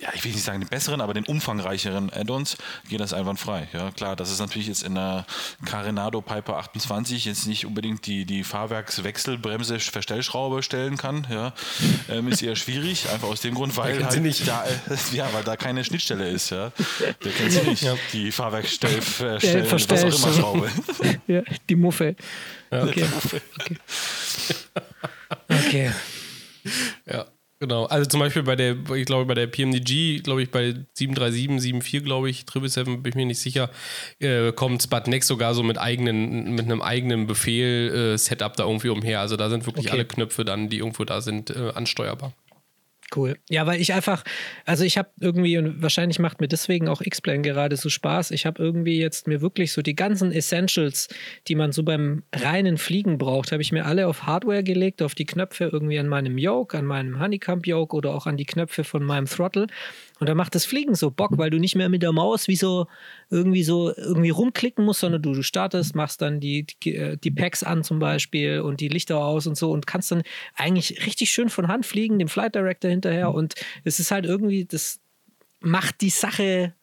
ja, ich will nicht sagen den besseren, aber den umfangreicheren Add-ons geht das einwandfrei. Ja, klar, das ist natürlich jetzt in der Carenado Piper 28 jetzt nicht unbedingt die, die Fahrwerkswechselbremse Verstellschraube stellen kann. Ja, ähm, ist eher schwierig, einfach aus dem Grund, weil halt nicht. Da, äh, *laughs* ja, weil da keine Schnittstelle ist. Ja, der kennt sie nicht. Ja. Die Fahrwerkstell, Verstell, was auch immer Schraube. *laughs* Ja, die Muffe. Ja. Okay. okay. okay. Ja. Genau, also zum Beispiel bei der, ich glaube bei der PMDG, glaube ich bei 737, 74, glaube ich, 777 bin ich mir nicht sicher, äh, kommt Sputnik sogar so mit eigenen, mit einem eigenen Befehl äh, Setup da irgendwie umher. Also da sind wirklich okay. alle Knöpfe dann, die irgendwo da sind, äh, ansteuerbar. Cool. Ja, weil ich einfach, also ich habe irgendwie, und wahrscheinlich macht mir deswegen auch X-Plane gerade so Spaß, ich habe irgendwie jetzt mir wirklich so die ganzen Essentials, die man so beim reinen Fliegen braucht, habe ich mir alle auf Hardware gelegt, auf die Knöpfe irgendwie an meinem Yoke, an meinem Honeycomb-Yoke oder auch an die Knöpfe von meinem Throttle. Und da macht das Fliegen so Bock, weil du nicht mehr mit der Maus wie so irgendwie so irgendwie rumklicken musst, sondern du, du startest, machst dann die, die, äh, die Packs an zum Beispiel und die Lichter aus und so und kannst dann eigentlich richtig schön von Hand fliegen, dem Flight Director hinterher. Und es ist halt irgendwie, das macht die Sache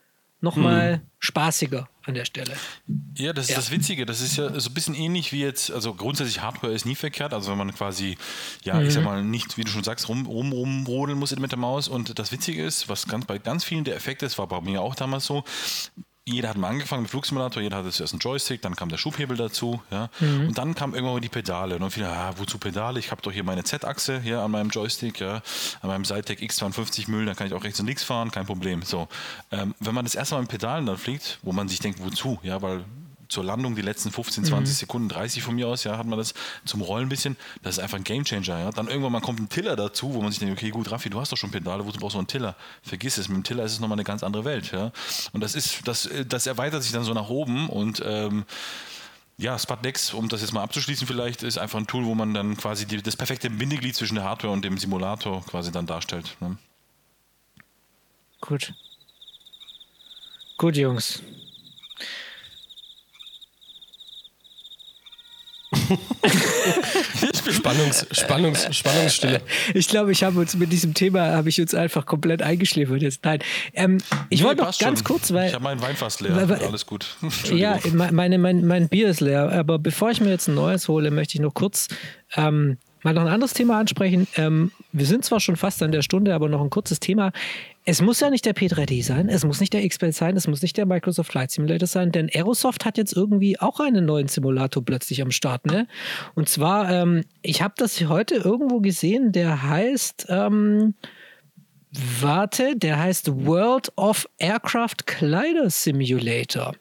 nochmal mhm. spaßiger an der Stelle. Ja, das ist ja. das Witzige. Das ist ja so ein bisschen ähnlich wie jetzt, also grundsätzlich Hardware ist nie verkehrt. Also wenn man quasi, ja, mhm. ich sag mal, nicht, wie du schon sagst, rum, rum, rumrodeln muss mit der Maus. Und das Witzige ist, was ganz bei ganz vielen der Effekt ist, war bei mir auch damals so, jeder hat mal angefangen mit Flugsimulator, jeder hatte zuerst einen Joystick, dann kam der Schubhebel dazu, ja. Mhm. Und dann kam irgendwann die Pedale. Und dann viele, ah, wozu Pedale? Ich habe doch hier meine Z-Achse hier an meinem Joystick, ja, an meinem Seitec X52 Müll, dann kann ich auch rechts und links fahren, kein Problem. So, ähm, wenn man das erste Mal mit Pedalen dann fliegt, wo man sich denkt, wozu? Ja, weil zur Landung die letzten 15, 20 mhm. Sekunden, 30 von mir aus, ja, hat man das zum Rollen ein bisschen. Das ist einfach ein Gamechanger, ja. Dann irgendwann mal kommt ein Tiller dazu, wo man sich denkt, okay, gut, Raffi, du hast doch schon Pedale, wozu brauchst du einen Tiller? Vergiss es, mit dem Tiller ist es nochmal eine ganz andere Welt, ja. Und das ist, das, das erweitert sich dann so nach oben und ähm, ja, Sputnex, um das jetzt mal abzuschließen vielleicht, ist einfach ein Tool, wo man dann quasi die, das perfekte Bindeglied zwischen der Hardware und dem Simulator quasi dann darstellt. Ne? Gut. Gut, Jungs. *laughs* Spannungs, Spannungs, Spannungsstille. Ich glaube, ich habe uns mit diesem Thema habe ich uns einfach komplett eingeschläfert jetzt. Nein, ähm, ich nee, wollte noch ganz schon. kurz, weil ich habe meinen Wein fast leer. Weil, Alles gut. Ja, meine, mein, mein Bier ist leer. Aber bevor ich mir jetzt ein neues hole, möchte ich noch kurz ähm, mal noch ein anderes Thema ansprechen. Ähm, wir sind zwar schon fast an der Stunde, aber noch ein kurzes Thema. Es muss ja nicht der P3D sein, es muss nicht der XPL sein, es muss nicht der Microsoft Flight Simulator sein, denn Aerosoft hat jetzt irgendwie auch einen neuen Simulator plötzlich am Start. Ne? Und zwar, ähm, ich habe das heute irgendwo gesehen, der heißt, ähm, warte, der heißt World of Aircraft Collider Simulator.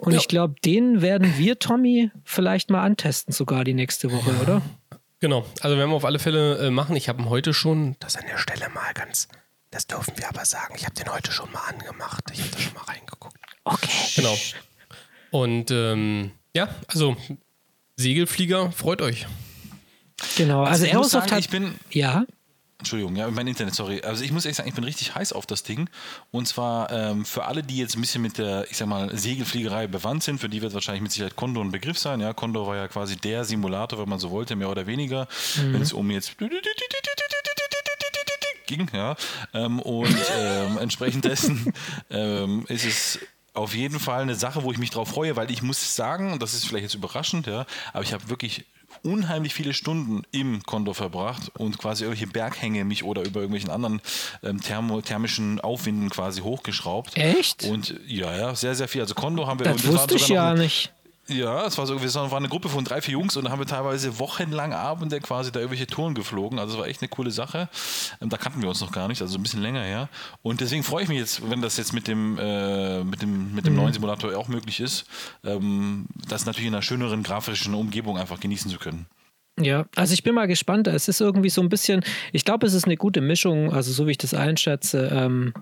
Und ja. ich glaube, den werden wir, Tommy, vielleicht mal antesten, sogar die nächste Woche, oder? Genau, also werden wir auf alle Fälle äh, machen. Ich habe ihn heute schon, das an der Stelle mal ganz das dürfen wir aber sagen. Ich habe den heute schon mal angemacht. Ich habe da schon mal reingeguckt. Okay. Genau. Und ähm, ja, also Segelflieger, freut euch. Genau, also, also Aerosoft sagen, hat. Ich bin, ja. Entschuldigung, ja, mein Internet, sorry. Also ich muss ehrlich sagen, ich bin richtig heiß auf das Ding. Und zwar ähm, für alle, die jetzt ein bisschen mit der, ich sag mal, Segelfliegerei bewandt sind, für die wird wahrscheinlich mit Sicherheit Condor ein Begriff sein. Ja, Condor war ja quasi der Simulator, wenn man so wollte, mehr oder weniger. Mhm. Wenn es um jetzt ging. Ja? Ähm, und ähm, entsprechend dessen *laughs* ähm, ist es auf jeden Fall eine Sache, wo ich mich drauf freue, weil ich muss sagen, und das ist vielleicht jetzt überraschend, ja, aber ich habe wirklich unheimlich viele Stunden im Kondor verbracht und quasi irgendwelche Berghänge mich oder über irgendwelchen anderen ähm, thermo, thermischen Aufwinden quasi hochgeschraubt. Echt? Und ja, ja, sehr, sehr viel. Also Kondor haben wir. Das wusste ich ja nicht. Ja, es war so, wir waren eine Gruppe von drei, vier Jungs und da haben wir teilweise wochenlang Abende quasi da irgendwelche Touren geflogen. Also es war echt eine coole Sache. Ähm, da kannten wir uns noch gar nicht, also ein bisschen länger her. Und deswegen freue ich mich jetzt, wenn das jetzt mit dem, äh, mit dem, mit dem mhm. neuen Simulator auch möglich ist, ähm, das natürlich in einer schöneren grafischen Umgebung einfach genießen zu können. Ja, also ich bin mal gespannt. Es ist irgendwie so ein bisschen, ich glaube, es ist eine gute Mischung, also so wie ich das einschätze, ähm,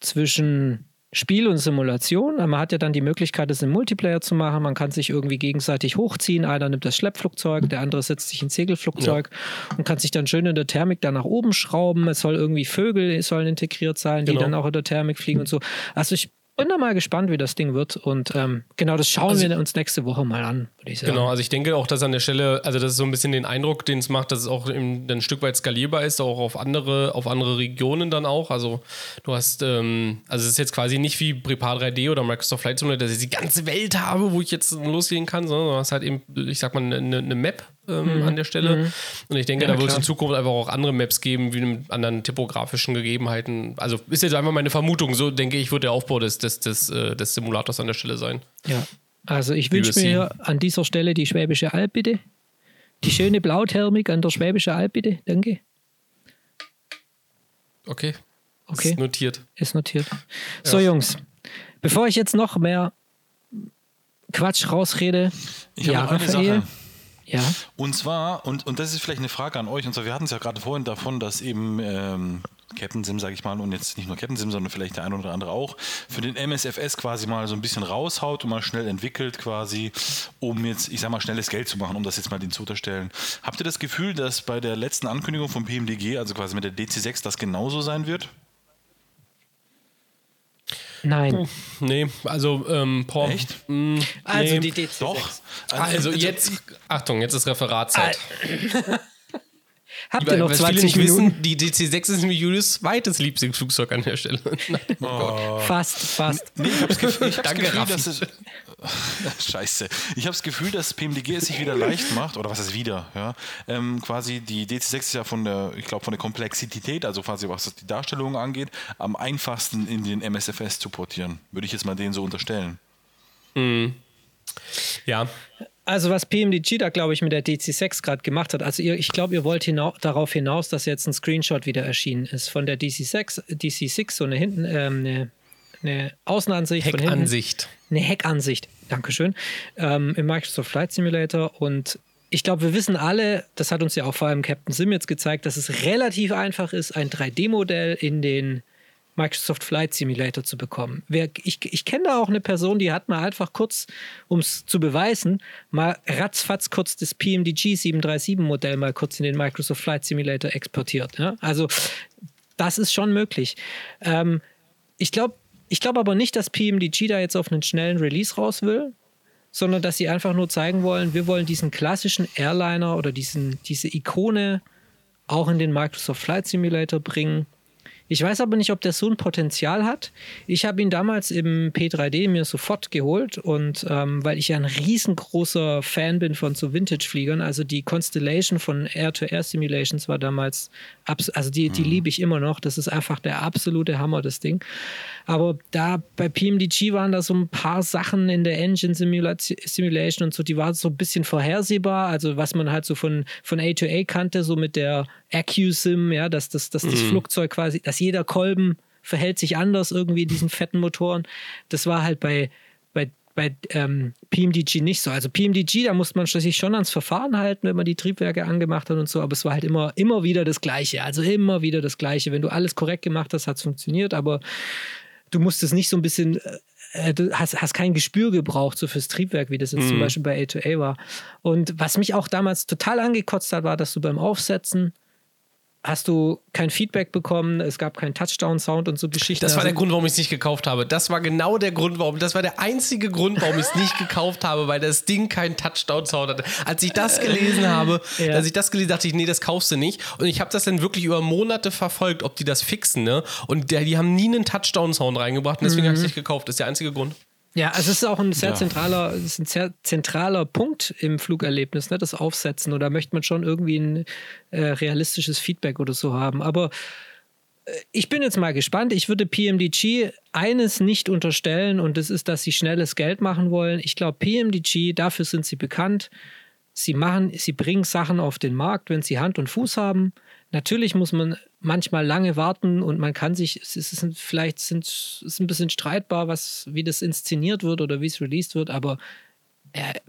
zwischen Spiel und Simulation. Man hat ja dann die Möglichkeit, es im Multiplayer zu machen. Man kann sich irgendwie gegenseitig hochziehen. Einer nimmt das Schleppflugzeug, der andere setzt sich ins Segelflugzeug ja. und kann sich dann schön in der Thermik dann nach oben schrauben. Es soll irgendwie Vögel sollen integriert sein, die genau. dann auch in der Thermik fliegen und so. Also ich bin da mal gespannt, wie das Ding wird. Und ähm, genau, das schauen also, wir uns nächste Woche mal an, würde ich sagen. Genau, also ich denke auch, dass an der Stelle, also das ist so ein bisschen den Eindruck, den es macht, dass es auch im, ein Stück weit skalierbar ist, auch auf andere, auf andere Regionen dann auch. Also du hast, ähm, also es ist jetzt quasi nicht wie Prepar 3D oder Microsoft Flight Simulator, dass ich die ganze Welt habe, wo ich jetzt losgehen kann, sondern du hast halt eben, ich sag mal, eine, eine Map, ähm, mhm. an der Stelle. Mhm. Und ich denke, ja, da wird es in Zukunft einfach auch andere Maps geben, wie mit anderen typografischen Gegebenheiten. Also ist jetzt einfach meine Vermutung. So denke ich, wird der Aufbau des, des, des, äh, des Simulators an der Stelle sein. Ja. Also ich wünsche mir an dieser Stelle die Schwäbische Alb, bitte. Die schöne Blauthermik an der Schwäbische Alb, bitte. Danke. Okay. Okay. Ist notiert. Ist notiert. So, ja. Jungs, bevor ich jetzt noch mehr Quatsch rausrede, ich ja, habe eine Sache. Ja. Und zwar, und, und das ist vielleicht eine Frage an euch, und zwar, wir hatten es ja gerade vorhin davon, dass eben ähm, Captain Sim, sage ich mal, und jetzt nicht nur Captain Sim, sondern vielleicht der eine oder andere auch, für den MSFS quasi mal so ein bisschen raushaut und mal schnell entwickelt quasi, um jetzt, ich sag mal, schnelles Geld zu machen, um das jetzt mal den zu unterstellen. Habt ihr das Gefühl, dass bei der letzten Ankündigung vom PMDG, also quasi mit der DC6, das genauso sein wird? Nein. Nee, also ähm, Porn. Echt? Mh, also nee. die DC6. Doch. Also, also jetzt, Achtung, jetzt ist Referatzeit. *laughs* Habt ihr noch 20 Minuten? Wissen, die DC-6 ist nämlich Julius zweites Lieblingsflugzeug an der Stelle. *laughs* oh. Fast, fast. Nee, ich hab's Gefühl, ich hab's Danke, Gefühl dass es, *laughs* Scheiße. Ich habe das Gefühl, dass PMDG es sich wieder leicht macht, oder was ist wieder? Ja? Ähm, quasi die DC6 ist ja von der, ich glaube, von der Komplexität, also quasi was die Darstellung angeht, am einfachsten in den MSFS zu portieren. Würde ich jetzt mal denen so unterstellen. Mhm. Ja, also was PMDG da, glaube ich, mit der DC6 gerade gemacht hat, also ihr, ich glaube, ihr wollt hinau darauf hinaus, dass jetzt ein Screenshot wieder erschienen ist von der DC6, DC6 so eine hinten, ähm, eine, eine Außenansicht. Heckansicht. Eine Heckansicht, Dankeschön, ähm, im Microsoft Flight Simulator und ich glaube, wir wissen alle, das hat uns ja auch vor allem Captain Sim jetzt gezeigt, dass es relativ einfach ist, ein 3D-Modell in den Microsoft Flight Simulator zu bekommen. Wer, ich ich kenne da auch eine Person, die hat mal einfach kurz, um es zu beweisen, mal ratzfatz kurz das PMDG 737 Modell mal kurz in den Microsoft Flight Simulator exportiert. Ja? Also das ist schon möglich. Ähm, ich glaube ich glaub aber nicht, dass PMDG da jetzt auf einen schnellen Release raus will, sondern dass sie einfach nur zeigen wollen, wir wollen diesen klassischen Airliner oder diesen, diese Ikone auch in den Microsoft Flight Simulator bringen ich weiß aber nicht, ob der so ein Potenzial hat. Ich habe ihn damals im P3D mir sofort geholt und ähm, weil ich ja ein riesengroßer Fan bin von so Vintage-Fliegern, also die Constellation von Air-to-Air Simulations war damals, also die, die mhm. liebe ich immer noch. Das ist einfach der absolute Hammer, das Ding. Aber da bei PMDG waren da so ein paar Sachen in der Engine Simulation und so, die waren so ein bisschen vorhersehbar. Also was man halt so von, von A2A kannte, so mit der AccuSim, ja, dass, dass, dass mhm. das Flugzeug quasi, dass jeder Kolben verhält sich anders irgendwie in diesen fetten Motoren. Das war halt bei, bei, bei ähm, PMDG nicht so. Also PMDG, da musste man sich schon ans Verfahren halten, wenn man die Triebwerke angemacht hat und so, aber es war halt immer, immer wieder das Gleiche. Also immer wieder das Gleiche. Wenn du alles korrekt gemacht hast, hat es funktioniert, aber du musstest nicht so ein bisschen, äh, du hast, hast kein Gespür gebraucht, so fürs Triebwerk, wie das jetzt mhm. zum Beispiel bei A2A war. Und was mich auch damals total angekotzt hat, war, dass du beim Aufsetzen hast du kein Feedback bekommen, es gab keinen Touchdown-Sound und so Geschichten. Das war der also Grund, warum ich es nicht gekauft habe. Das war genau der Grund, warum, das war der einzige Grund, warum ich es nicht gekauft habe, weil das Ding keinen Touchdown-Sound hatte. Als ich das gelesen *laughs* habe, ja. als ich das gelesen dachte ich, nee, das kaufst du nicht. Und ich habe das dann wirklich über Monate verfolgt, ob die das fixen, ne? Und der, die haben nie einen Touchdown-Sound reingebracht und deswegen mhm. habe ich es nicht gekauft. Das ist der einzige Grund. Ja, also es ist auch ein sehr ja. zentraler, ist ein sehr zentraler Punkt im Flugerlebnis, ne, das Aufsetzen. Oder möchte man schon irgendwie ein äh, realistisches Feedback oder so haben. Aber ich bin jetzt mal gespannt. Ich würde PMDG eines nicht unterstellen und das ist, dass sie schnelles Geld machen wollen. Ich glaube, PMDG, dafür sind sie bekannt. Sie machen, sie bringen Sachen auf den Markt, wenn sie Hand und Fuß haben. Natürlich muss man manchmal lange warten und man kann sich, es ist vielleicht sind, ist ein bisschen streitbar, was, wie das inszeniert wird oder wie es released wird, aber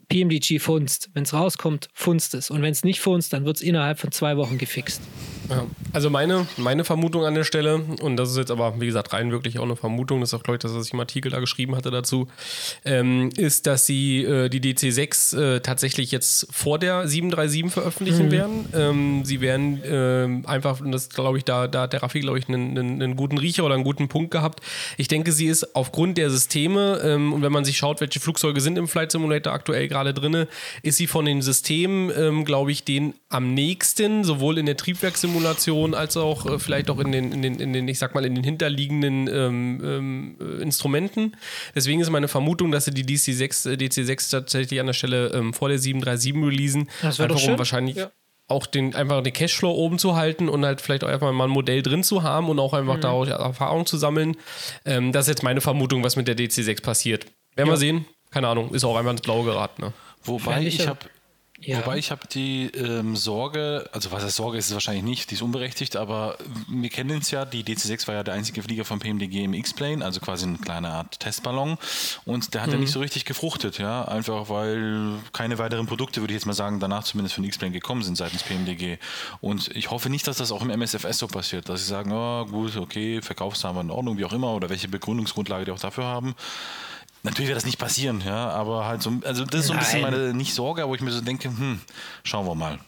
PMDG funzt. Wenn es rauskommt, funzt es. Und wenn es nicht funzt, dann wird es innerhalb von zwei Wochen gefixt. Ja. Also meine, meine Vermutung an der Stelle, und das ist jetzt aber, wie gesagt, rein wirklich auch eine Vermutung, das ist auch, glaube ich, das, was ich im Artikel da geschrieben hatte dazu, ähm, ist, dass sie äh, die DC6 äh, tatsächlich jetzt vor der 737 veröffentlichen mhm. werden. Ähm, sie werden äh, einfach, und das glaube ich, da, da hat der Raffi, glaube ich, einen, einen, einen, guten Riecher oder einen guten Punkt gehabt. Ich denke, sie ist aufgrund der Systeme, ähm, und wenn man sich schaut, welche Flugzeuge sind im Flight Simulator aktuell gerade drin, ist sie von den Systemen, ähm, glaube ich, den am nächsten, sowohl in der Triebwerkssimulation als auch äh, vielleicht auch in den, in den, in den, ich sag mal, in den hinterliegenden ähm, ähm, äh, Instrumenten. Deswegen ist meine Vermutung, dass sie die DC6, äh, DC6 tatsächlich an der Stelle ähm, vor der 737 releasen. Das wäre doch schön. Um wahrscheinlich ja auch den, einfach den Cashflow oben zu halten und halt vielleicht auch einfach mal ein Modell drin zu haben und auch einfach mhm. da Erfahrung zu sammeln. Ähm, das ist jetzt meine Vermutung, was mit der DC6 passiert. Werden ja. wir sehen keine Ahnung, ist auch einfach ins Blaue geraten. Ne? Wobei ich habe ja. Wobei ich habe die ähm, Sorge, also was heißt Sorge ist es wahrscheinlich nicht, die ist unberechtigt, aber wir kennen es ja, die DC-6 war ja der einzige Flieger von PMDG im X-Plane, also quasi eine kleine Art Testballon und der hat mhm. ja nicht so richtig gefruchtet, ja, einfach weil keine weiteren Produkte, würde ich jetzt mal sagen, danach zumindest von X-Plane gekommen sind seitens PMDG und ich hoffe nicht, dass das auch im MSFS so passiert, dass sie sagen, oh gut, okay, Verkaufszahlen in Ordnung, wie auch immer, oder welche Begründungsgrundlage die auch dafür haben. Natürlich wird das nicht passieren, ja, aber halt so, also das ist so ein bisschen meine, nicht Sorge, wo ich mir so denke, hm, schauen wir mal.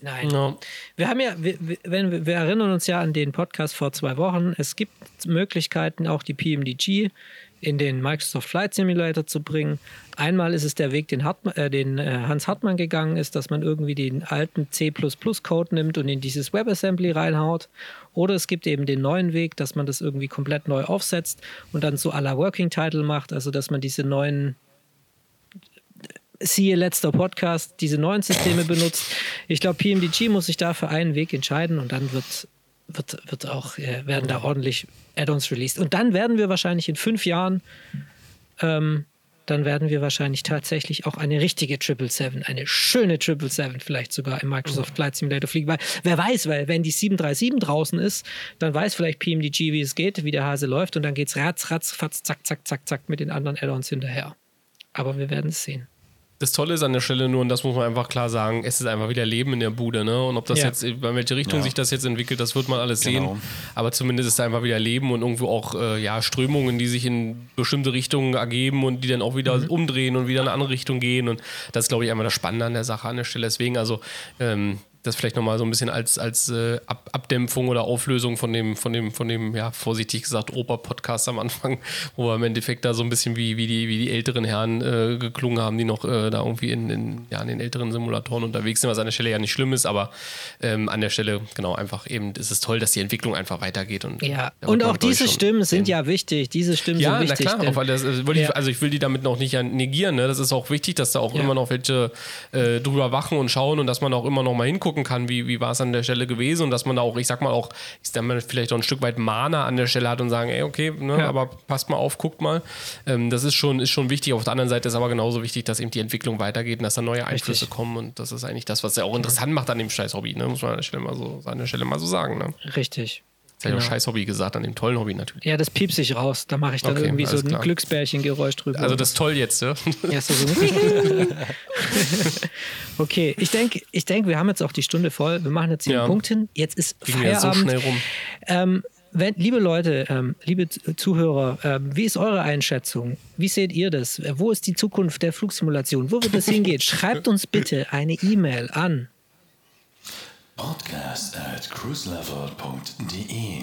Nein. No. Wir haben ja, wir, wenn, wir erinnern uns ja an den Podcast vor zwei Wochen. Es gibt Möglichkeiten, auch die PMDG in den Microsoft Flight Simulator zu bringen. Einmal ist es der Weg, den, Hartmann, äh, den äh, Hans Hartmann gegangen ist, dass man irgendwie den alten C++-Code nimmt und in dieses WebAssembly reinhaut. Oder es gibt eben den neuen Weg, dass man das irgendwie komplett neu aufsetzt und dann so à la Working Title macht, also dass man diese neuen siehe letzter Podcast, diese neuen Systeme benutzt. Ich glaube, PMDG muss sich da für einen Weg entscheiden und dann wird, wird, wird auch, äh, werden da ordentlich Add-ons released. Und dann werden wir wahrscheinlich in fünf Jahren ähm, dann werden wir wahrscheinlich tatsächlich auch eine richtige 777, eine schöne 777 vielleicht sogar im Microsoft Flight Simulator fliegen. Weil wer weiß, weil wenn die 737 draußen ist, dann weiß vielleicht PMDG, wie es geht, wie der Hase läuft und dann geht es ratz, ratz, fatz, zack, zack, zack, zack mit den anderen Add-ons hinterher. Aber wir werden es sehen. Das Tolle ist an der Stelle nur, und das muss man einfach klar sagen, es ist einfach wieder Leben in der Bude, ne? Und ob das ja. jetzt, in welche Richtung ja. sich das jetzt entwickelt, das wird man alles genau. sehen. Aber zumindest ist einfach wieder Leben und irgendwo auch äh, ja, Strömungen, die sich in bestimmte Richtungen ergeben und die dann auch wieder mhm. umdrehen und wieder in eine andere Richtung gehen. Und das ist, glaube ich, einfach das Spannende an der Sache an der Stelle. Deswegen, also ähm, das vielleicht nochmal so ein bisschen als, als äh, Ab Abdämpfung oder Auflösung von dem, von dem, von dem, ja, vorsichtig gesagt, Oper-Podcast am Anfang, *laughs* wo wir im Endeffekt da so ein bisschen wie, wie, die, wie die älteren Herren äh, geklungen haben, die noch äh, da irgendwie in, in, ja, in den älteren Simulatoren unterwegs sind, was an der Stelle ja nicht schlimm ist, aber ähm, an der Stelle, genau, einfach eben ist es toll, dass die Entwicklung einfach weitergeht. Und, ja, und auch diese Stimmen sind ja wichtig. Diese Stimmen ja, sind wichtig. Ja, na klar, das, also, ja. ich, also ich will die damit noch nicht negieren. Ne? Das ist auch wichtig, dass da auch ja. immer noch welche äh, drüber wachen und schauen und dass man auch immer noch mal hingucken kann, wie, wie war es an der Stelle gewesen und dass man da auch, ich sag mal auch, ich sag mal, vielleicht auch ein Stück weit Mana an der Stelle hat und sagen, ey, okay, ne, ja. aber passt mal auf, guckt mal. Ähm, das ist schon, ist schon wichtig. Auf der anderen Seite ist aber genauso wichtig, dass eben die Entwicklung weitergeht und dass da neue Einflüsse Richtig. kommen und das ist eigentlich das, was ja auch interessant macht an dem scheiß Hobby, ne? muss man an der Stelle mal so, an der Stelle mal so sagen. Ne? Richtig. Das genau. ja scheiß Hobby gesagt, an dem tollen Hobby natürlich. Ja, das piepst sich raus. Da mache ich dann okay, irgendwie so ein klar. Glücksbärchengeräusch drüber. Also das toll jetzt, ja? ja so, *laughs* okay, ich denke, ich denk, wir haben jetzt auch die Stunde voll. Wir machen jetzt hier ja. einen Punkt hin. Jetzt ist Ging Feierabend. so schnell rum. Ähm, wenn, liebe Leute, ähm, liebe Zuhörer, ähm, wie ist eure Einschätzung? Wie seht ihr das? Wo ist die Zukunft der Flugsimulation? Wo wird das hingehen? *laughs* Schreibt uns bitte eine E-Mail an podcast at cruiselevel.de.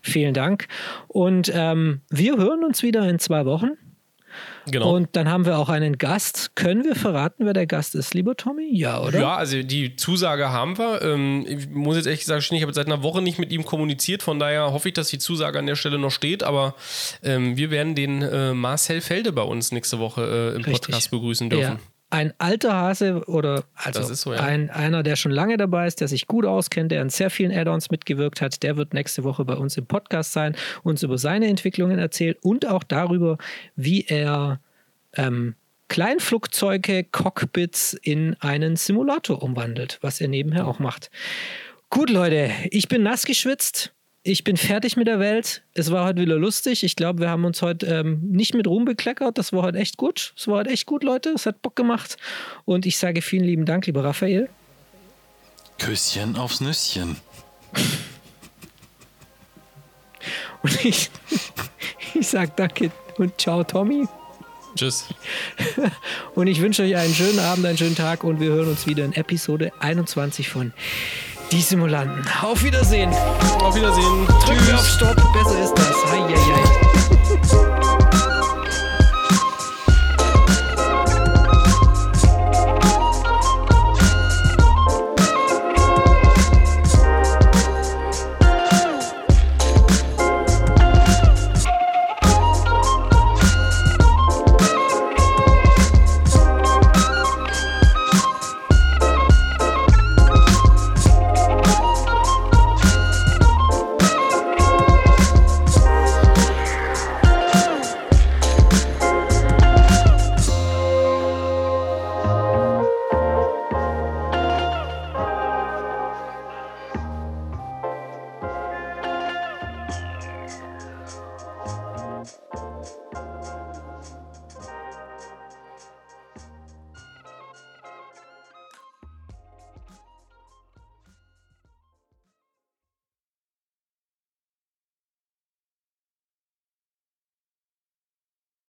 Vielen Dank. Und ähm, wir hören uns wieder in zwei Wochen. Genau. Und dann haben wir auch einen Gast. Können wir verraten, wer der Gast ist, lieber Tommy? Ja, oder? Ja, also die Zusage haben wir. Ähm, ich muss jetzt ehrlich sagen, ich habe seit einer Woche nicht mit ihm kommuniziert. Von daher hoffe ich, dass die Zusage an der Stelle noch steht. Aber ähm, wir werden den äh, Marcel Felde bei uns nächste Woche äh, im Richtig. Podcast begrüßen dürfen. Ja. Ein alter Hase oder also so, ja. ein, einer, der schon lange dabei ist, der sich gut auskennt, der an sehr vielen Add-ons mitgewirkt hat, der wird nächste Woche bei uns im Podcast sein, uns über seine Entwicklungen erzählen und auch darüber, wie er ähm, Kleinflugzeuge, Cockpits in einen Simulator umwandelt, was er nebenher auch macht. Gut, Leute, ich bin nass geschwitzt. Ich bin fertig mit der Welt. Es war heute wieder lustig. Ich glaube, wir haben uns heute ähm, nicht mit Ruhm bekleckert. Das war heute echt gut. Es war heute echt gut, Leute. Es hat Bock gemacht. Und ich sage vielen lieben Dank, lieber Raphael. Küsschen aufs Nüsschen. *laughs* Und ich, ich sage danke und ciao, Tommy. Tschüss. *laughs* Und ich wünsche euch einen schönen Abend, einen schönen Tag und wir hören uns wieder in Episode 21 von Die Simulanten. Auf Wiedersehen. Auf Wiedersehen. Drücken wir auf Stopp. Besser ist das. Hei, hei, hei.